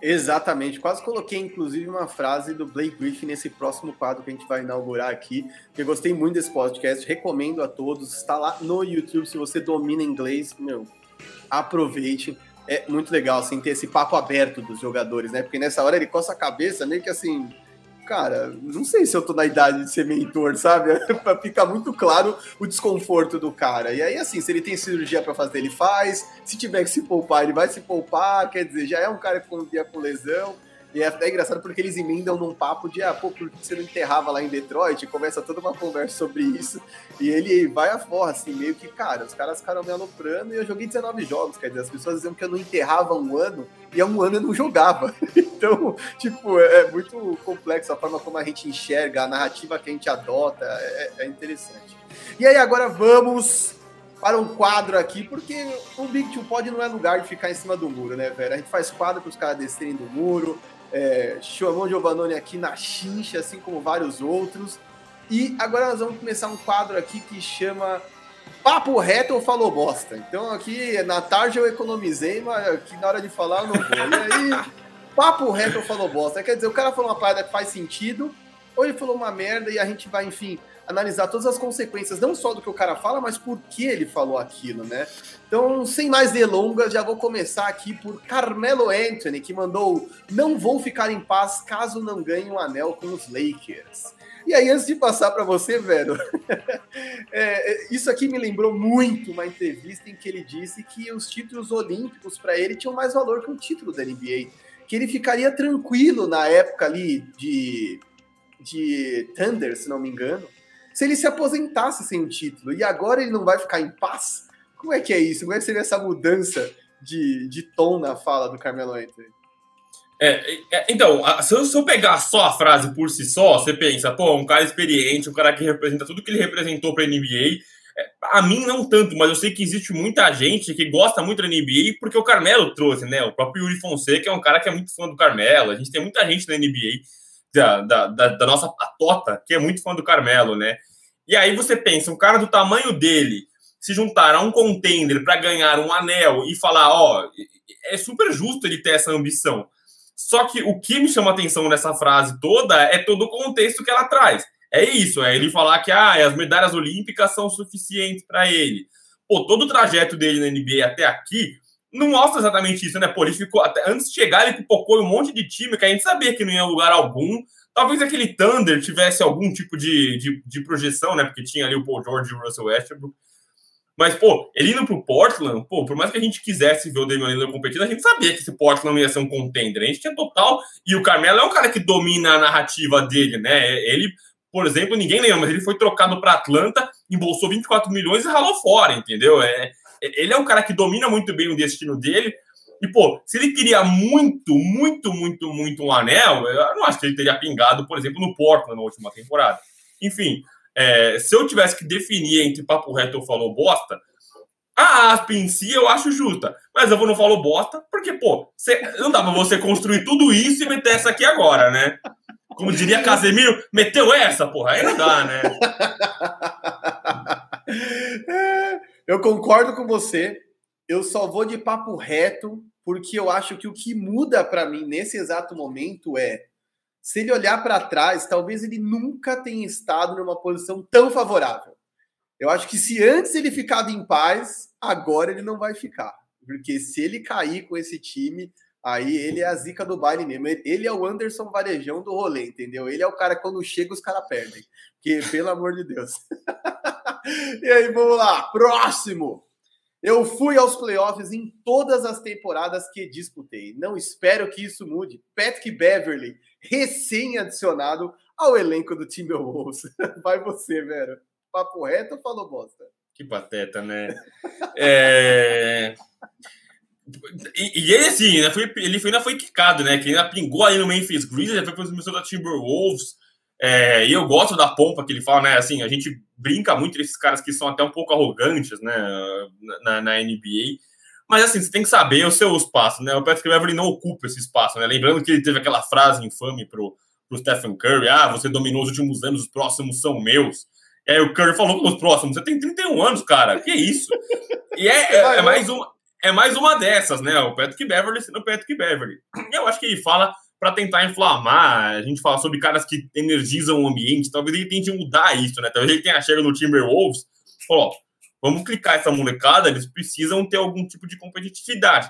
Exatamente, quase coloquei inclusive uma frase do Blake Griffin nesse próximo quadro que a gente vai inaugurar aqui. Eu gostei muito desse podcast, recomendo a todos. Está lá no YouTube, se você domina inglês, meu, aproveite é muito legal, assim, ter esse papo aberto dos jogadores, né? Porque nessa hora ele coça a cabeça, meio que assim, cara, não sei se eu tô na idade de ser mentor, sabe? Fica muito claro o desconforto do cara. E aí, assim, se ele tem cirurgia para fazer, ele faz. Se tiver que se poupar, ele vai se poupar. Quer dizer, já é um cara que convia com lesão. E é até engraçado porque eles emendam num papo de, ah, pô, por que você não enterrava lá em Detroit? Começa toda uma conversa sobre isso. E ele vai a forra, assim, meio que, cara, os caras ficaram me aloprando e eu joguei 19 jogos. Quer dizer, as pessoas diziam que eu não enterrava um ano e há um ano eu não jogava. então, tipo, é, é muito complexo a forma como a gente enxerga, a narrativa que a gente adota. É, é interessante. E aí, agora vamos para um quadro aqui, porque o Big Two Pod não é lugar de ficar em cima do muro, né, velho? A gente faz quadro para os caras descerem do muro, é, chamou Giovannone aqui na chincha, assim como vários outros. E agora nós vamos começar um quadro aqui que chama Papo Reto ou Falou Bosta. Então aqui na tarde eu economizei, mas aqui na hora de falar eu não vou. E aí, Papo Reto ou Falou Bosta. Quer dizer, o cara falou uma parada que faz sentido, ou ele falou uma merda e a gente vai, enfim, analisar todas as consequências, não só do que o cara fala, mas por que ele falou aquilo, né? Então, sem mais delongas, já vou começar aqui por Carmelo Anthony, que mandou: Não vou ficar em paz caso não ganhe um anel com os Lakers. E aí, antes de passar para você, velho, é, isso aqui me lembrou muito uma entrevista em que ele disse que os títulos olímpicos para ele tinham mais valor que um título da NBA. Que ele ficaria tranquilo na época ali de, de Thunder, se não me engano, se ele se aposentasse sem o título. E agora ele não vai ficar em paz? Como é que é isso? Como é que seria essa mudança de, de tom na fala do Carmelo Anthony? É, é, então, se eu, se eu, pegar só a frase por si só, você pensa, pô, um cara experiente, um cara que representa tudo que ele representou para a NBA. É, a mim não tanto, mas eu sei que existe muita gente que gosta muito da NBA porque o Carmelo trouxe, né? O próprio Yuri Fonseca é um cara que é muito fã do Carmelo. A gente tem muita gente na NBA, da, da, da, nossa patota, que é muito fã do Carmelo, né? E aí você pensa, um cara do tamanho dele se juntar a um contender para ganhar um anel e falar, ó, é super justo ele ter essa ambição. Só que o que me chama atenção nessa frase toda é todo o contexto que ela traz. É isso, é ele falar que ah, as medalhas olímpicas são suficientes para ele. Pô, todo o trajeto dele na NBA até aqui não mostra exatamente isso, né? Pô, ele ficou até antes de chegar, ele pipocou um monte de time que a gente sabia que não ia lugar algum. Talvez aquele Thunder tivesse algum tipo de, de, de projeção, né? Porque tinha ali o Paul George e o Russell Westbrook. Mas, pô, ele indo pro Portland, pô, por mais que a gente quisesse ver o Damian Lillard competindo, a gente sabia que esse Portland ia ser um contender. A gente tinha total. E o Carmelo é um cara que domina a narrativa dele, né? Ele, por exemplo, ninguém lembra, mas ele foi trocado para Atlanta, embolsou 24 milhões e ralou fora, entendeu? É, ele é um cara que domina muito bem o destino dele. E, pô, se ele queria muito, muito, muito, muito um anel, eu não acho que ele teria pingado, por exemplo, no Portland na última temporada. Enfim, é, se eu tivesse que definir entre papo reto ou falou bosta, a aspa em si eu acho justa. Mas eu vou no falou bosta, porque, pô, cê, não dá pra você construir tudo isso e meter essa aqui agora, né? Como diria Casemiro, meteu essa, porra, aí não dá, né? eu concordo com você. Eu só vou de papo reto, porque eu acho que o que muda para mim nesse exato momento é se ele olhar para trás, talvez ele nunca tenha estado numa posição tão favorável. Eu acho que se antes ele ficava em paz, agora ele não vai ficar. Porque se ele cair com esse time, aí ele é a zica do baile mesmo. Ele é o Anderson Varejão do rolê, entendeu? Ele é o cara quando chega os caras perdem. Porque, pelo amor de Deus. e aí, vamos lá. Próximo. Eu fui aos playoffs em todas as temporadas que disputei. Não espero que isso mude. Patrick Beverly, recém-adicionado ao elenco do Timberwolves. Vai você, velho. Papo reto ou falou bosta? Que pateta, né? é... E, e, ele, assim, né, foi, ele ainda foi quicado, né? Que ainda pingou aí no Memphis Grizzlies, já foi para os Timberwolves. É, e eu gosto da pompa que ele fala, né? Assim, a gente brinca muito desses caras que são até um pouco arrogantes, né? Na, na NBA. Mas assim, você tem que saber o seu espaço, né? O Patrick Beverly não ocupa esse espaço, né? Lembrando que ele teve aquela frase infame pro, pro Stephen Curry: ah, você dominou os últimos anos, os próximos são meus. E aí o Curry falou com os próximos: você tem 31 anos, cara, que isso? E é, é, é mais uma. É mais uma dessas, né? O Patrick Beverly sendo o Patrick Beverly. Eu acho que ele fala para tentar inflamar. A gente fala sobre caras que energizam o ambiente. Talvez ele tente mudar isso, né? Talvez ele tenha chegado no Timberwolves falou: ó, vamos clicar essa molecada, eles precisam ter algum tipo de competitividade.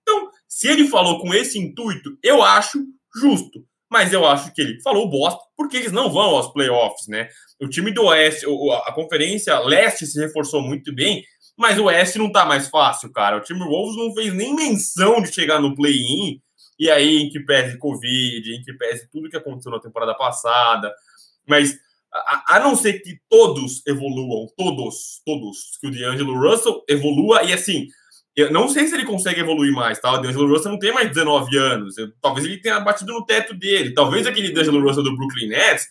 Então, se ele falou com esse intuito, eu acho justo. Mas eu acho que ele falou bosta, porque eles não vão aos playoffs, né? O time do Oeste, a conferência Leste se reforçou muito bem, mas o Oeste não tá mais fácil, cara. O Timberwolves não fez nem menção de chegar no play-in e aí, em que pese Covid, em que pese tudo que aconteceu na temporada passada, mas a, a, não ser que todos evoluam, todos, todos, que o D'Angelo Russell evolua, e assim, eu não sei se ele consegue evoluir mais, tá? O D'Angelo Russell não tem mais 19 anos, eu, talvez ele tenha batido no teto dele, talvez aquele D'Angelo Russell do Brooklyn Nets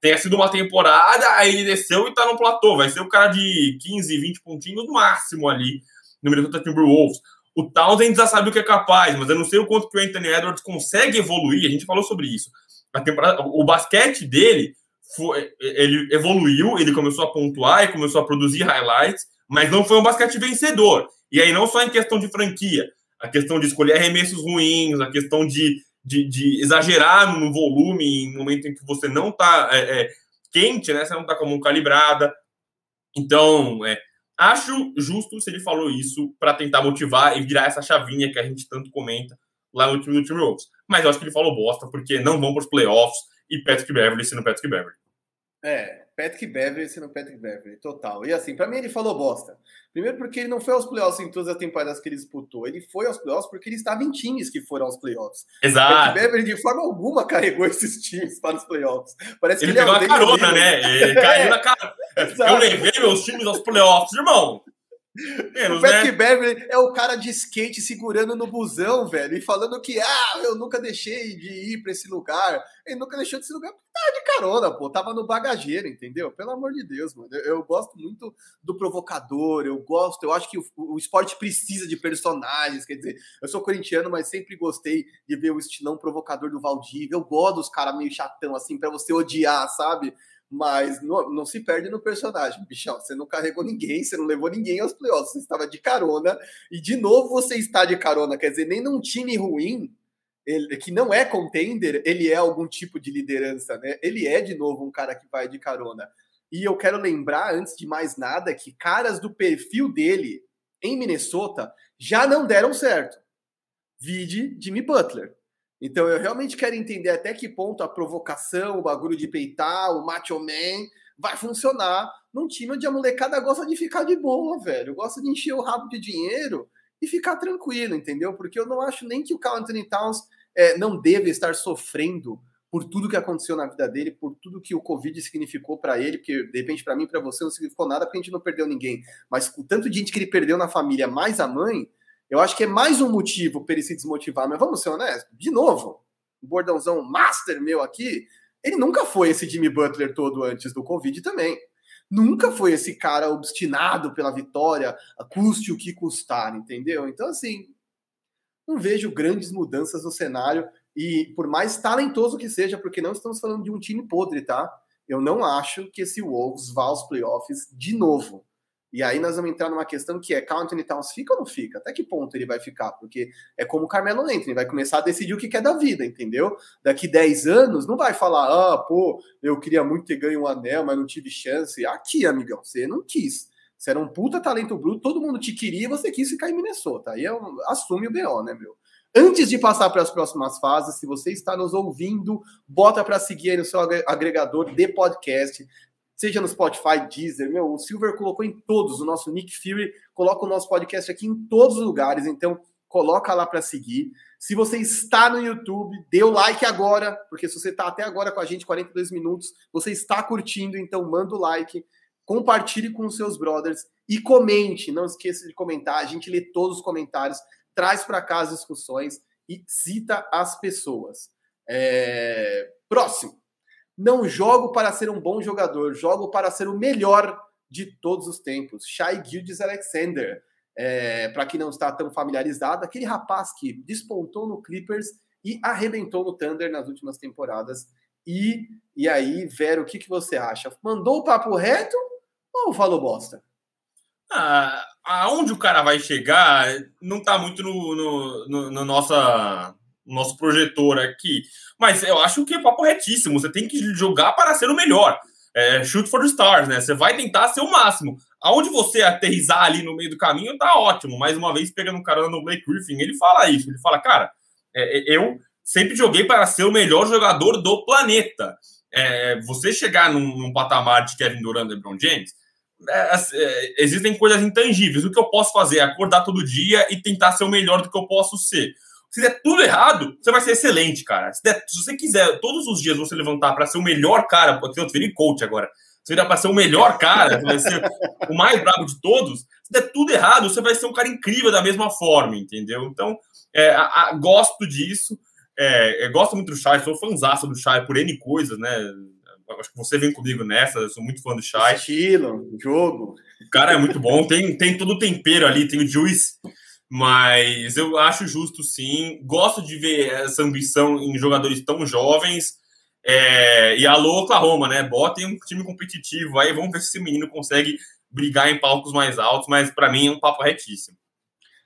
tenha sido uma temporada, aí ele desceu e tá no platô, vai ser o cara de 15, 20 pontinhos no máximo ali no Minnesota Timberwolves. O Townsend já sabe o que é capaz, mas eu não sei o quanto que o Anthony Edwards consegue evoluir. A gente falou sobre isso. A temporada, o basquete dele foi, ele evoluiu, ele começou a pontuar e começou a produzir highlights, mas não foi um basquete vencedor. E aí não só em questão de franquia, a questão de escolher arremessos ruins, a questão de, de, de exagerar no volume em momento em que você não está é, é, quente, né? Você não tá com a mão calibrada. Então, é, acho justo se ele falou isso para tentar motivar e virar essa chavinha que a gente tanto comenta lá no time do Tim Wolves. Mas eu acho que ele falou bosta, porque não vão para os playoffs e Patrick Beverly sendo Patrick Beverly. É, Patrick Beverly sendo Patrick Beverly, total. E assim, para mim ele falou bosta. Primeiro porque ele não foi aos playoffs em todas as temporadas que ele disputou. Ele foi aos playoffs porque ele estava em times que foram aos playoffs. Exato. Patrick Beverly de forma alguma carregou esses times para os playoffs. Parece ele que ele pegou é a carona, né? Ele caiu na cara. Eu levei meus times aos playoffs, irmão. Menos, o Patrick né? Beverly é o cara de skate segurando no busão, velho, e falando que, ah, eu nunca deixei de ir para esse lugar. Ele nunca deixou desse lugar porque tava de carona, pô, tava no bagageiro, entendeu? Pelo amor de Deus, mano. Eu, eu gosto muito do provocador, eu gosto, eu acho que o, o, esporte precisa de personagens, quer dizer, eu sou corintiano, mas sempre gostei de ver o estilão provocador do Valdívia. Eu gosto dos caras meio chatão, assim, para você odiar, sabe? Mas não, não, se perde no personagem, bichão. Você não carregou ninguém, você não levou ninguém aos playoffs, você estava de carona, e de novo você está de carona, quer dizer, nem num time ruim, ele, que não é contender, ele é algum tipo de liderança, né? Ele é de novo um cara que vai de carona. E eu quero lembrar, antes de mais nada, que caras do perfil dele em Minnesota já não deram certo. Vide Jimmy Butler. Então eu realmente quero entender até que ponto a provocação, o bagulho de peitar, o macho man vai funcionar num time onde a molecada gosta de ficar de boa, velho. Gosta de encher o rabo de dinheiro e ficar tranquilo, entendeu? Porque eu não acho nem que o Carl Anthony Towns é, não deve estar sofrendo por tudo que aconteceu na vida dele, por tudo que o Covid significou para ele, porque de repente para mim, para você não significou nada, porque a gente não perdeu ninguém. Mas o tanto de gente que ele perdeu na família, mais a mãe, eu acho que é mais um motivo para ele se desmotivar, mas vamos ser honestos. De novo, o bordãozão master meu aqui, ele nunca foi esse Jimmy Butler todo antes do Covid também. Nunca foi esse cara obstinado pela vitória, custe o que custar, entendeu? Então, assim, não vejo grandes mudanças no cenário e por mais talentoso que seja, porque não estamos falando de um time podre, tá? Eu não acho que esse Wolves vá aos playoffs de novo. E aí nós vamos entrar numa questão que é, Carl Anthony Towns fica ou não fica? Até que ponto ele vai ficar? Porque é como o Carmelo Anthony, vai começar a decidir o que quer da vida, entendeu? Daqui 10 anos, não vai falar, ah, pô, eu queria muito ter ganho um anel, mas não tive chance. Aqui, amigão, você não quis. Você era um puta talento bruto, todo mundo te queria e você quis ficar em Minnesota. Aí é um, assume o BO, né, meu? Antes de passar para as próximas fases, se você está nos ouvindo, bota para seguir aí no seu agregador de podcast seja no Spotify, Deezer, meu, o Silver colocou em todos, o nosso Nick Fury coloca o nosso podcast aqui em todos os lugares, então coloca lá para seguir. Se você está no YouTube, dê o like agora, porque se você está até agora com a gente, 42 minutos, você está curtindo, então manda o like, compartilhe com os seus brothers e comente. Não esqueça de comentar, a gente lê todos os comentários, traz para cá as discussões e cita as pessoas. É... Próximo. Não jogo para ser um bom jogador, jogo para ser o melhor de todos os tempos. Shai Gildes Alexander. É, para quem não está tão familiarizado, aquele rapaz que despontou no Clippers e arrebentou no Thunder nas últimas temporadas. E, e aí, Vero, o que, que você acha? Mandou o papo reto ou falou bosta? Ah, aonde o cara vai chegar não está muito no, no, no, no nossa nosso projetor aqui. Mas eu acho que é papo retíssimo. Você tem que jogar para ser o melhor. É, shoot for the stars, né? Você vai tentar ser o máximo. Aonde você aterrizar ali no meio do caminho tá ótimo. Mais uma vez, pegando carona no Blake Griffin, ele fala isso. Ele fala, cara, é, é, eu sempre joguei para ser o melhor jogador do planeta. É, você chegar num, num, patamar de Kevin Durant e LeBron James, é, é, existem coisas intangíveis. O que eu posso fazer é acordar todo dia e tentar ser o melhor do que eu posso ser. Se der tudo errado, você vai ser excelente, cara. Se, der, se você quiser todos os dias você levantar para ser o melhor cara, porque eu virei coach agora. Se virar para ser o melhor cara, você vai ser o mais bravo de todos. Se der tudo errado, você vai ser um cara incrível da mesma forma, entendeu? Então, é, a, a, gosto disso. É, gosto muito do Shai, sou fãzaço do Shai por N coisas, né? Acho que você vem comigo nessa, eu sou muito fã do Shai. Estilo, jogo. O cara é muito bom, tem, tem todo o tempero ali, tem o juice mas eu acho justo sim. Gosto de ver essa ambição em jogadores tão jovens. É, e alô, Oklahoma, né? Botem um time competitivo aí, vamos ver se esse menino consegue brigar em palcos mais altos, mas para mim é um papo retíssimo.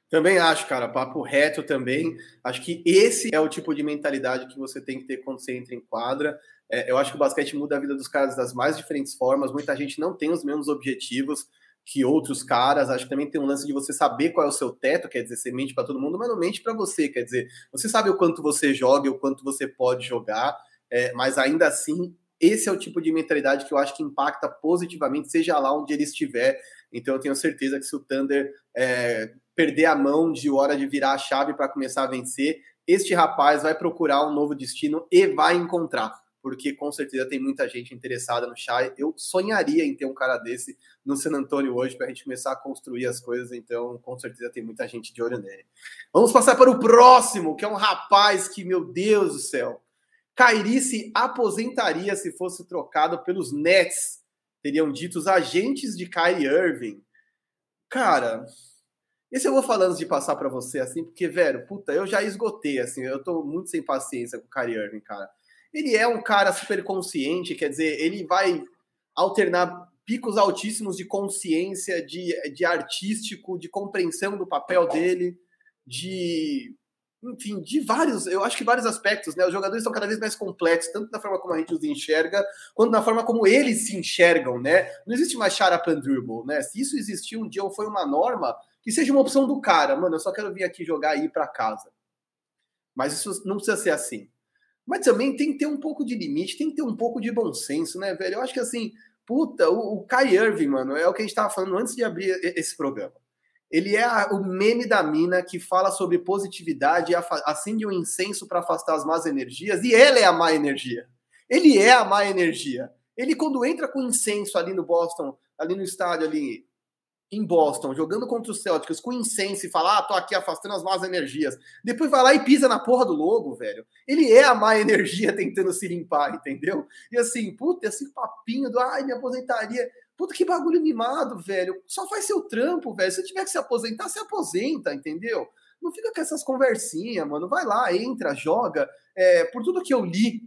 Também acho, cara, papo reto também. Acho que esse é o tipo de mentalidade que você tem que ter quando você entra em quadra. É, eu acho que o basquete muda a vida dos caras das mais diferentes formas. Muita gente não tem os mesmos objetivos que outros caras. Acho que também tem um lance de você saber qual é o seu teto, quer dizer, você mente para todo mundo, mas não mente para você. Quer dizer, você sabe o quanto você joga o quanto você pode jogar, é, mas ainda assim, esse é o tipo de mentalidade que eu acho que impacta positivamente, seja lá onde ele estiver. Então eu tenho certeza que se o Thunder é, perder a mão de hora de virar a chave para começar a vencer, este rapaz vai procurar um novo destino e vai encontrar porque com certeza tem muita gente interessada no Shai. Eu sonharia em ter um cara desse no San Antonio hoje para a gente começar a construir as coisas, então com certeza tem muita gente de olho nele. Vamos passar para o próximo, que é um rapaz que, meu Deus do céu, Kairi se aposentaria se fosse trocado pelos Nets, teriam dito os agentes de Kyrie Irving. Cara, esse eu vou falando de passar para você, assim, porque, velho, puta, eu já esgotei, assim, eu tô muito sem paciência com o Kyrie Irving, cara. Ele é um cara super consciente, quer dizer, ele vai alternar picos altíssimos de consciência, de, de artístico, de compreensão do papel dele, de enfim, de vários, eu acho que vários aspectos, né? Os jogadores estão cada vez mais complexos, tanto na forma como a gente os enxerga, quanto na forma como eles se enxergam, né? Não existe mais up and dribble, né? Se isso existir um dia ou foi uma norma, que seja uma opção do cara, mano, eu só quero vir aqui jogar e ir para casa. Mas isso não precisa ser assim. Mas também tem que ter um pouco de limite, tem que ter um pouco de bom senso, né, velho? Eu acho que assim, puta, o, o Kai Irving, mano, é o que a gente tava falando antes de abrir esse programa. Ele é a, o meme da mina que fala sobre positividade, acende um incenso para afastar as más energias, e ele é a má energia. Ele é a má energia. Ele, quando entra com incenso ali no Boston, ali no estádio, ali em Boston, jogando contra os Celtics com incenso e fala, ah, tô aqui afastando as más energias. Depois vai lá e pisa na porra do logo, velho. Ele é a má energia tentando se limpar, entendeu? E assim, puta, esse papinho do, ai, me aposentaria. Puta, que bagulho mimado, velho. Só faz seu trampo, velho. Se tiver que se aposentar, se aposenta, entendeu? Não fica com essas conversinhas, mano. Vai lá, entra, joga. É, por tudo que eu li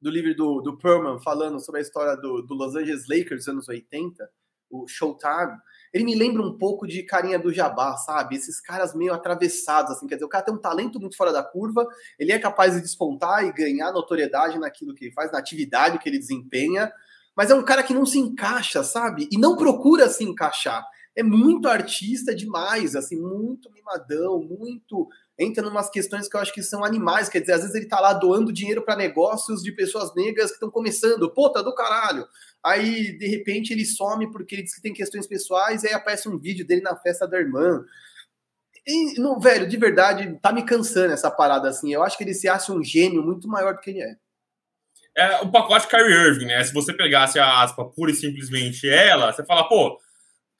do livro do, do Perman falando sobre a história do, do Los Angeles Lakers anos 80, o Showtime, ele me lembra um pouco de carinha do Jabá, sabe? Esses caras meio atravessados, assim, quer dizer, o cara tem um talento muito fora da curva, ele é capaz de despontar e ganhar notoriedade naquilo que ele faz, na atividade que ele desempenha, mas é um cara que não se encaixa, sabe? E não procura se encaixar. É muito artista demais, assim, muito mimadão, muito entra umas questões que eu acho que são animais, quer dizer, às vezes ele tá lá doando dinheiro para negócios de pessoas negras que estão começando, puta do caralho. Aí, de repente, ele some porque ele diz que tem questões pessoais, aí aparece um vídeo dele na festa da irmã. E, não, velho, de verdade, tá me cansando essa parada assim. Eu acho que ele se acha um gênio muito maior do que ele é. É o pacote Kyrie Irving, né? Se você pegasse a aspa pura e simplesmente ela, você fala, pô,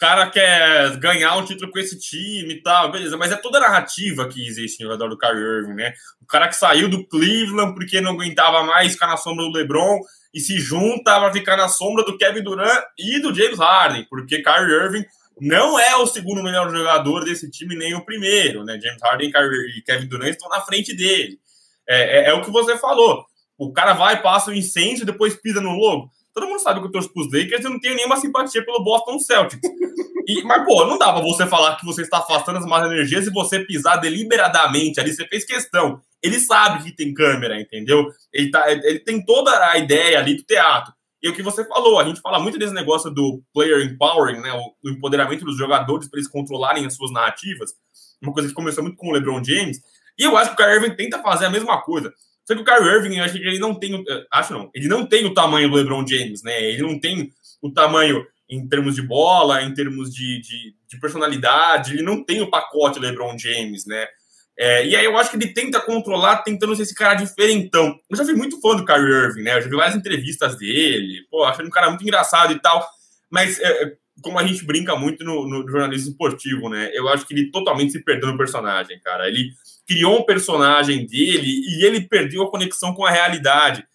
cara quer ganhar um título com esse time e tal, beleza, mas é toda a narrativa que existe ao redor do Kyrie Irving, né? O cara que saiu do Cleveland porque não aguentava mais ficar na sombra do LeBron e se junta para ficar na sombra do Kevin Durant e do James Harden, porque Kyrie Irving não é o segundo melhor jogador desse time, nem o primeiro, né? James Harden e Kevin Durant estão na frente dele. É, é, é o que você falou. O cara vai, passa o incêndio e depois pisa no logo. Todo mundo sabe que eu torço pros Lakers e não tenho nenhuma simpatia pelo Boston Celtics. E, mas, pô, não dá você falar que você está afastando as más energias e você pisar deliberadamente ali. Você fez questão. Ele sabe que tem câmera, entendeu? Ele, tá, ele tem toda a ideia ali do teatro. E o que você falou, a gente fala muito desse negócio do player empowering, né? O empoderamento dos jogadores para eles controlarem as suas narrativas. Uma coisa que começou muito com o LeBron James. E eu acho que o Kyrie Irving tenta fazer a mesma coisa. Só que o Kyrie Irving, eu acho que ele não tem, eh, acho não, ele não tem o tamanho do LeBron James, né? Ele não tem o tamanho em termos de bola, em termos de, de, de personalidade, ele não tem o pacote LeBron James, né? É, e aí eu acho que ele tenta controlar, tentando ser esse cara diferentão. Eu já fui muito fã do Kyrie Irving, né? Eu já vi várias entrevistas dele, pô, achando um cara muito engraçado e tal. Mas é, como a gente brinca muito no, no, jornalismo esportivo, né? Eu acho que ele totalmente se perdeu no personagem, cara. Ele criou um personagem dele e ele perdeu a conexão com a realidade.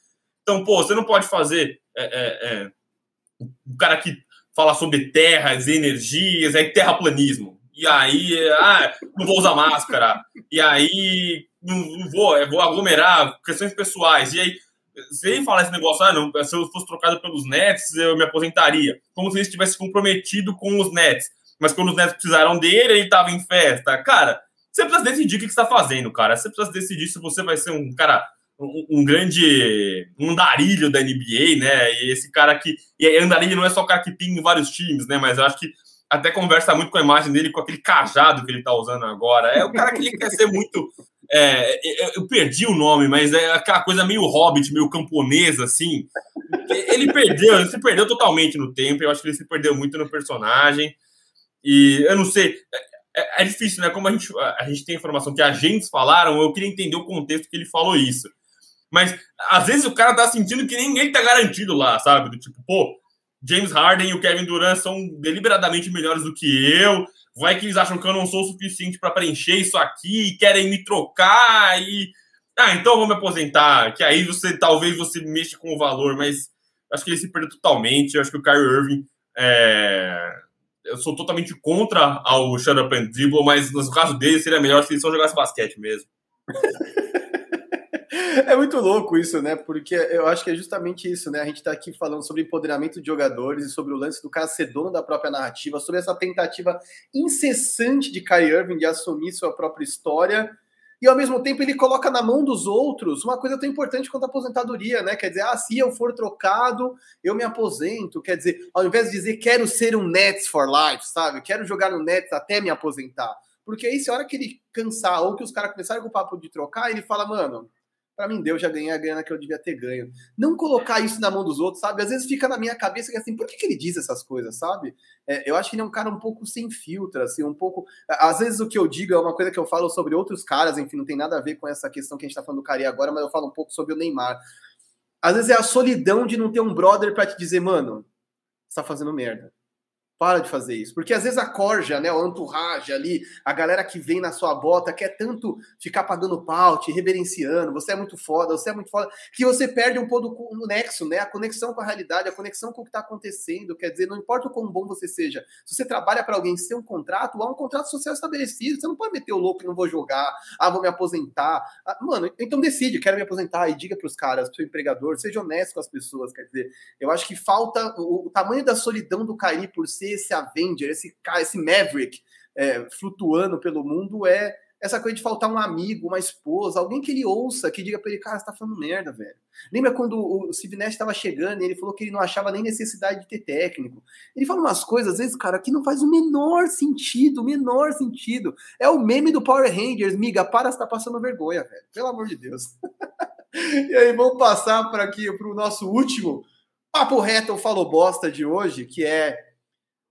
Então, pô, você não pode fazer é, é, é, um cara que fala sobre terras, energias, aí terraplanismo. E aí, ah, não vou usar máscara. E aí, não, vou, vou aglomerar questões pessoais. E aí, se ele falar esse negócio, ah, não, se eu fosse trocado pelos Nets, eu me aposentaria. Como se ele estivesse comprometido com os Nets. Mas quando os Nets precisaram dele, ele estava em festa. Cara, você precisa decidir o que você está fazendo, cara. Você precisa decidir se você vai ser um cara um, um, grande andarilho da NBA, né? E esse cara que. E andarilho não é só o cara que tem em vários times, né? Mas eu acho que até conversa muito com a imagem dele, com aquele cajado que ele tá usando agora. É o cara que ele quer ser muito. É, eu perdi o nome, mas é aquela coisa meio hobbit, meio camponesa, assim. Ele perdeu, ele se perdeu totalmente no tempo. Eu acho que ele se perdeu muito no personagem. E eu não sei. É, é difícil, né? Como a gente, a gente tem informação que agentes falaram, eu queria entender o contexto que ele falou isso. Mas às vezes o cara tá sentindo que ele tá garantido lá, sabe? Do tipo, pô, James Harden e o Kevin Durant são deliberadamente melhores do que eu. Vai que eles acham que eu não sou o suficiente para preencher isso aqui querem me trocar e ah, então vou me aposentar, que aí você talvez você mexa com o valor, mas acho que ele se perdeu totalmente. Eu acho que o Kyrie Irving é... eu sou totalmente contra ao shut up and dribble, mas no caso dele seria melhor se ele só jogasse basquete mesmo. É muito louco isso, né? Porque eu acho que é justamente isso, né? A gente está aqui falando sobre empoderamento de jogadores e sobre o lance do cara ser dono da própria narrativa, sobre essa tentativa incessante de Kyrie Irving de assumir sua própria história e ao mesmo tempo ele coloca na mão dos outros uma coisa tão importante quanto a aposentadoria, né? Quer dizer, ah, se eu for trocado, eu me aposento. Quer dizer, ao invés de dizer quero ser um Nets for life, sabe? Quero jogar no Nets até me aposentar. Porque aí, se a hora que ele cansar ou que os caras começarem com o papo de trocar, ele fala, mano, para mim deu, já ganhei a grana que eu devia ter ganho. Não colocar isso na mão dos outros, sabe? Às vezes fica na minha cabeça que assim, por que, que ele diz essas coisas, sabe? É, eu acho que ele é um cara um pouco sem filtro, assim, um pouco. Às vezes o que eu digo é uma coisa que eu falo sobre outros caras, enfim, não tem nada a ver com essa questão que a gente tá falando do Cari agora, mas eu falo um pouco sobre o Neymar. Às vezes é a solidão de não ter um brother para te dizer, mano, você tá fazendo merda. Para de fazer isso. Porque às vezes a corja, né, o entourage ali, a galera que vem na sua bota quer tanto ficar pagando pau, te reverenciando, você é muito foda, você é muito foda, que você perde um pouco do nexo, né? A conexão com a realidade, a conexão com o que está acontecendo. Quer dizer, não importa o quão bom você seja, se você trabalha para alguém sem um contrato, há um contrato social estabelecido. Você não pode meter o louco não vou jogar, ah, vou me aposentar. Ah, mano, então decide, quero me aposentar e diga para os caras, pro seu empregador, seja honesto com as pessoas. Quer dizer, eu acho que falta o, o tamanho da solidão do Kairi por ser esse Avenger, esse cara, esse Maverick é, flutuando pelo mundo é essa coisa de faltar um amigo, uma esposa, alguém que ele ouça, que diga para ele, cara, você tá falando merda, velho. Lembra quando o Nash estava chegando e ele falou que ele não achava nem necessidade de ter técnico? Ele fala umas coisas, às vezes, cara, que não faz o menor sentido, o menor sentido. É o meme do Power Rangers, miga, para, você tá passando vergonha, velho. Pelo amor de Deus. e aí, vamos passar para aqui, para o nosso último papo reto, falou bosta de hoje, que é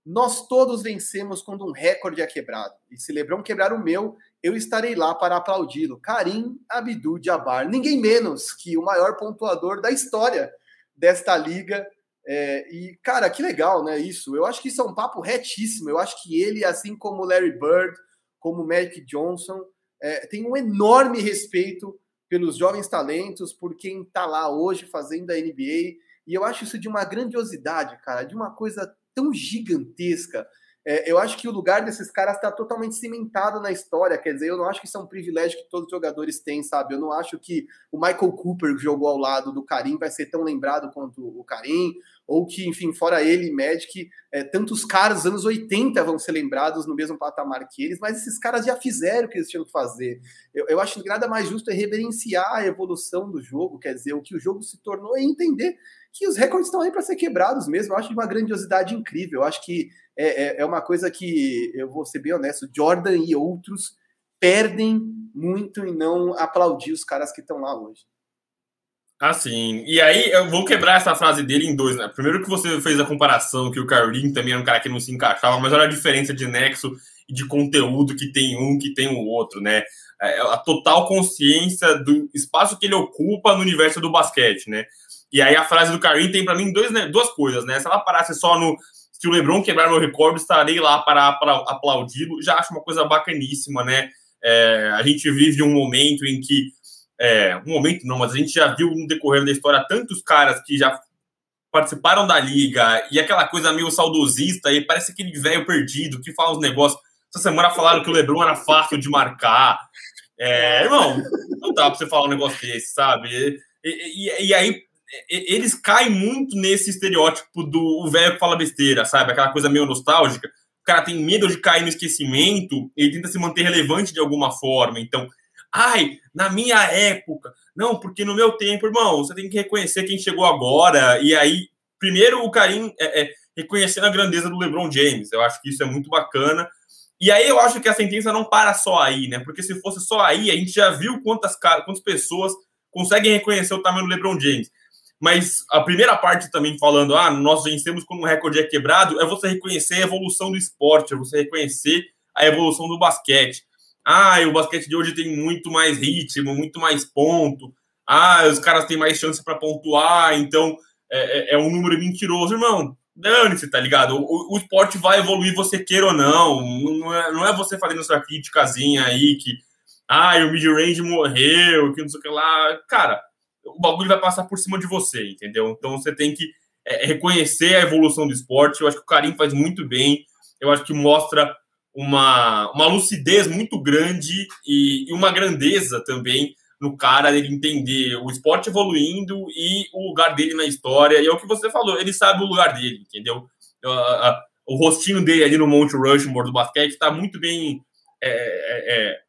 nós todos vencemos quando um recorde é quebrado. E se Lebron quebrar o meu, eu estarei lá para aplaudi-lo. Karim Abdul-Jabbar. Ninguém menos que o maior pontuador da história desta liga. É, e, cara, que legal, né? Isso. Eu acho que isso é um papo retíssimo. Eu acho que ele, assim como Larry Bird, como Magic Johnson, é, tem um enorme respeito pelos jovens talentos, por quem está lá hoje fazendo a NBA. E eu acho isso de uma grandiosidade, cara, de uma coisa tão gigantesca. É, eu acho que o lugar desses caras está totalmente cimentado na história. Quer dizer, eu não acho que isso é um privilégio que todos os jogadores têm, sabe? Eu não acho que o Michael Cooper, que jogou ao lado do Karim, vai ser tão lembrado quanto o Karim, ou que, enfim, fora ele e Magic, é, tantos caras dos anos 80 vão ser lembrados no mesmo patamar que eles, mas esses caras já fizeram o que eles tinham que fazer. Eu, eu acho que nada mais justo é reverenciar a evolução do jogo, quer dizer, o que o jogo se tornou e entender que os recordes estão aí para ser quebrados mesmo. Eu acho de uma grandiosidade incrível. Eu acho que é, é, é, uma coisa que, eu vou ser bem honesto, Jordan e outros perdem muito em não aplaudir os caras que estão lá hoje. Assim, e aí eu vou quebrar essa frase dele em dois, né? Primeiro que você fez a comparação que o Kyrie também era um cara que não se encaixava, mas olha a diferença de nexo e de conteúdo que tem um que tem o outro, né? É, a total consciência do espaço que ele ocupa no universo do basquete, né? E aí a frase do Karim tem para mim dois, né, duas coisas, né? Se ela parasse só no se o LeBron quebrar meu recorde, estarei lá para, para aplaudi-lo. Já acho uma coisa bacaníssima, né? É, a gente vive um momento em que é, um momento não, mas a gente já viu no decorrer da história tantos caras que já participaram da liga e aquela coisa meio saudosista e parece aquele velho perdido que fala os negócios. Essa semana falaram que o LeBron era fácil de marcar. É, irmão, não dá para você falar um negócio desse, sabe? E, e, e aí eles caem muito nesse estereótipo do velho que fala besteira, sabe? Aquela coisa meio nostálgica. O cara tem medo de cair no esquecimento, ele tenta se manter relevante de alguma forma. Então, Ai, na minha época. Não, porque no meu tempo, irmão, você tem que reconhecer quem chegou agora. E aí, primeiro o Karim é, é, reconhecendo a grandeza do LeBron James. Eu acho que isso é muito bacana. E aí eu acho que a sentença não para só aí, né? Porque se fosse só aí, a gente já viu quantas, quantas pessoas conseguem reconhecer o tamanho do LeBron James. Mas a primeira parte também falando, ah, nós vencemos quando o recorde é quebrado, é você reconhecer a evolução do esporte, é você reconhecer a evolução do basquete. Ah, o basquete de hoje tem muito mais ritmo, muito mais ponto. Ah, os caras têm mais chance para pontuar, então é, é, é, um número mentiroso. Irmão, dane-se, tá ligado? O, o, esporte vai evoluir, você queira ou não. Não é, não é você fazendo sua criticazinha aí que, ah, o mid-range morreu, que não sei o que lá. Cara, o bagulho vai passar por cima de você, entendeu? Então você tem que é, reconhecer a evolução do esporte. Eu acho que o Karim faz muito bem. Eu acho que mostra uma, uma lucidez muito grande e, e uma grandeza também no cara ele entender o esporte evoluindo e o lugar dele na história. E é o que você falou, ele sabe o lugar dele, entendeu? O rostinho dele ali no Monte Rushmore do basquete está muito bem é, é, é,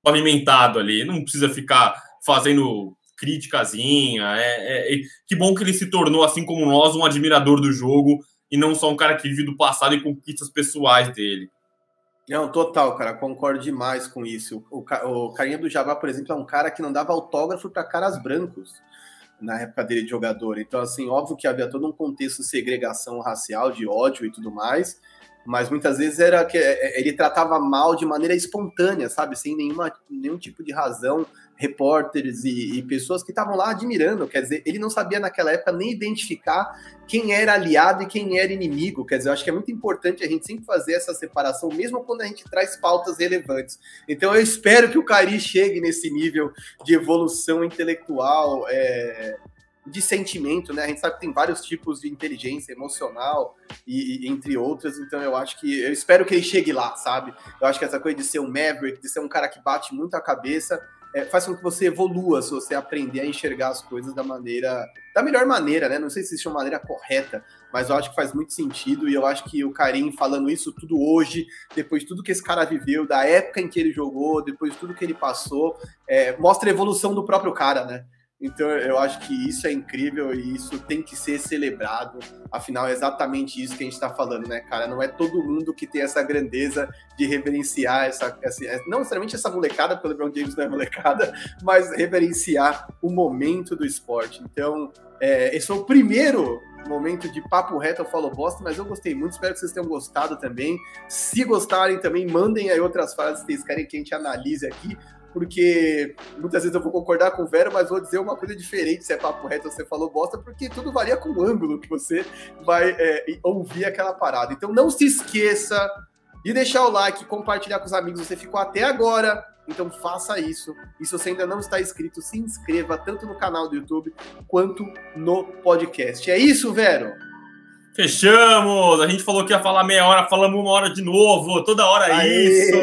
pavimentado ali. Não precisa ficar fazendo criticazinha. É, é, que bom que ele se tornou, assim como nós, um admirador do jogo e não só um cara que vive do passado e conquistas pessoais dele. Não, total, cara, concordo demais com isso. O, o Carinha do Jabá, por exemplo, é um cara que não dava autógrafo para caras brancos na época dele de jogador. Então, assim, óbvio que havia todo um contexto de segregação racial, de ódio e tudo mais, mas muitas vezes era que é, é, ele tratava mal de maneira espontânea, sabe, sem nenhuma, nenhum tipo de razão repórteres e, e pessoas que estavam lá admirando. Quer dizer, ele não sabia naquela época nem identificar quem era aliado e quem era inimigo. Quer dizer, eu acho que é muito importante a gente sempre fazer essa separação, mesmo quando a gente traz pautas relevantes. Então, eu espero que o Cari chegue nesse nível de evolução intelectual. É de sentimento, né? A gente sabe que tem vários tipos de inteligência emocional e, e, entre outras, então eu acho que eu espero que ele chegue lá, sabe? Eu acho que essa coisa de ser um maverick, de ser um cara que bate muito a cabeça, é, faz com que você evolua se você aprender a enxergar as coisas da maneira, da melhor maneira, né? Não sei se existe uma maneira correta, mas eu acho que faz muito sentido e eu acho que o Karim falando isso tudo hoje, depois de tudo que esse cara viveu, da época em que ele jogou, depois de tudo que ele passou, é, mostra a evolução do próprio cara, né? Então eu acho que isso é incrível e isso tem que ser celebrado. Afinal, é exatamente isso que a gente está falando, né, cara? Não é todo mundo que tem essa grandeza de reverenciar essa, essa não necessariamente essa molecada, porque o LeBron James não é molecada, mas reverenciar o momento do esporte. Então, é, esse foi o primeiro momento de papo reto, eu falo bosta, mas eu gostei muito, espero que vocês tenham gostado também. Se gostarem também, mandem aí outras frases que vocês querem que a gente analise aqui porque muitas vezes eu vou concordar com o Vero, mas vou dizer uma coisa diferente se é papo reto ou você falou bosta, porque tudo varia com o ângulo que você vai é, ouvir aquela parada. Então não se esqueça de deixar o like, compartilhar com os amigos. Você ficou até agora, então faça isso. E se você ainda não está inscrito, se inscreva tanto no canal do YouTube quanto no podcast. É isso, Vero? Fechamos! A gente falou que ia falar meia hora, falamos uma hora de novo. Toda hora é isso!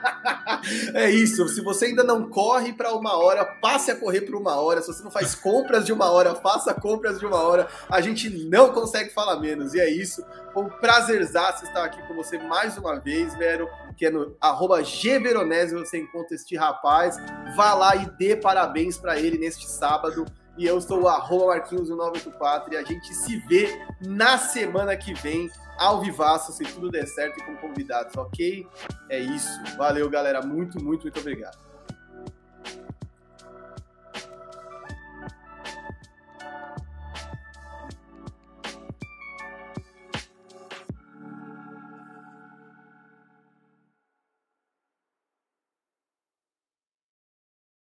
é isso. Se você ainda não corre para uma hora, passe a correr por uma hora. Se você não faz compras de uma hora, faça compras de uma hora. A gente não consegue falar menos. E é isso. Foi um prazerzaço estar aqui com você mais uma vez, Vero. Que é no arroba Gveronese você encontra este rapaz. Vá lá e dê parabéns para ele neste sábado. E eu sou o arroba Marquinhos984 e a gente se vê na semana que vem, ao vivaço, se tudo der certo e com convidados, ok? É isso. Valeu, galera. Muito, muito, muito obrigado.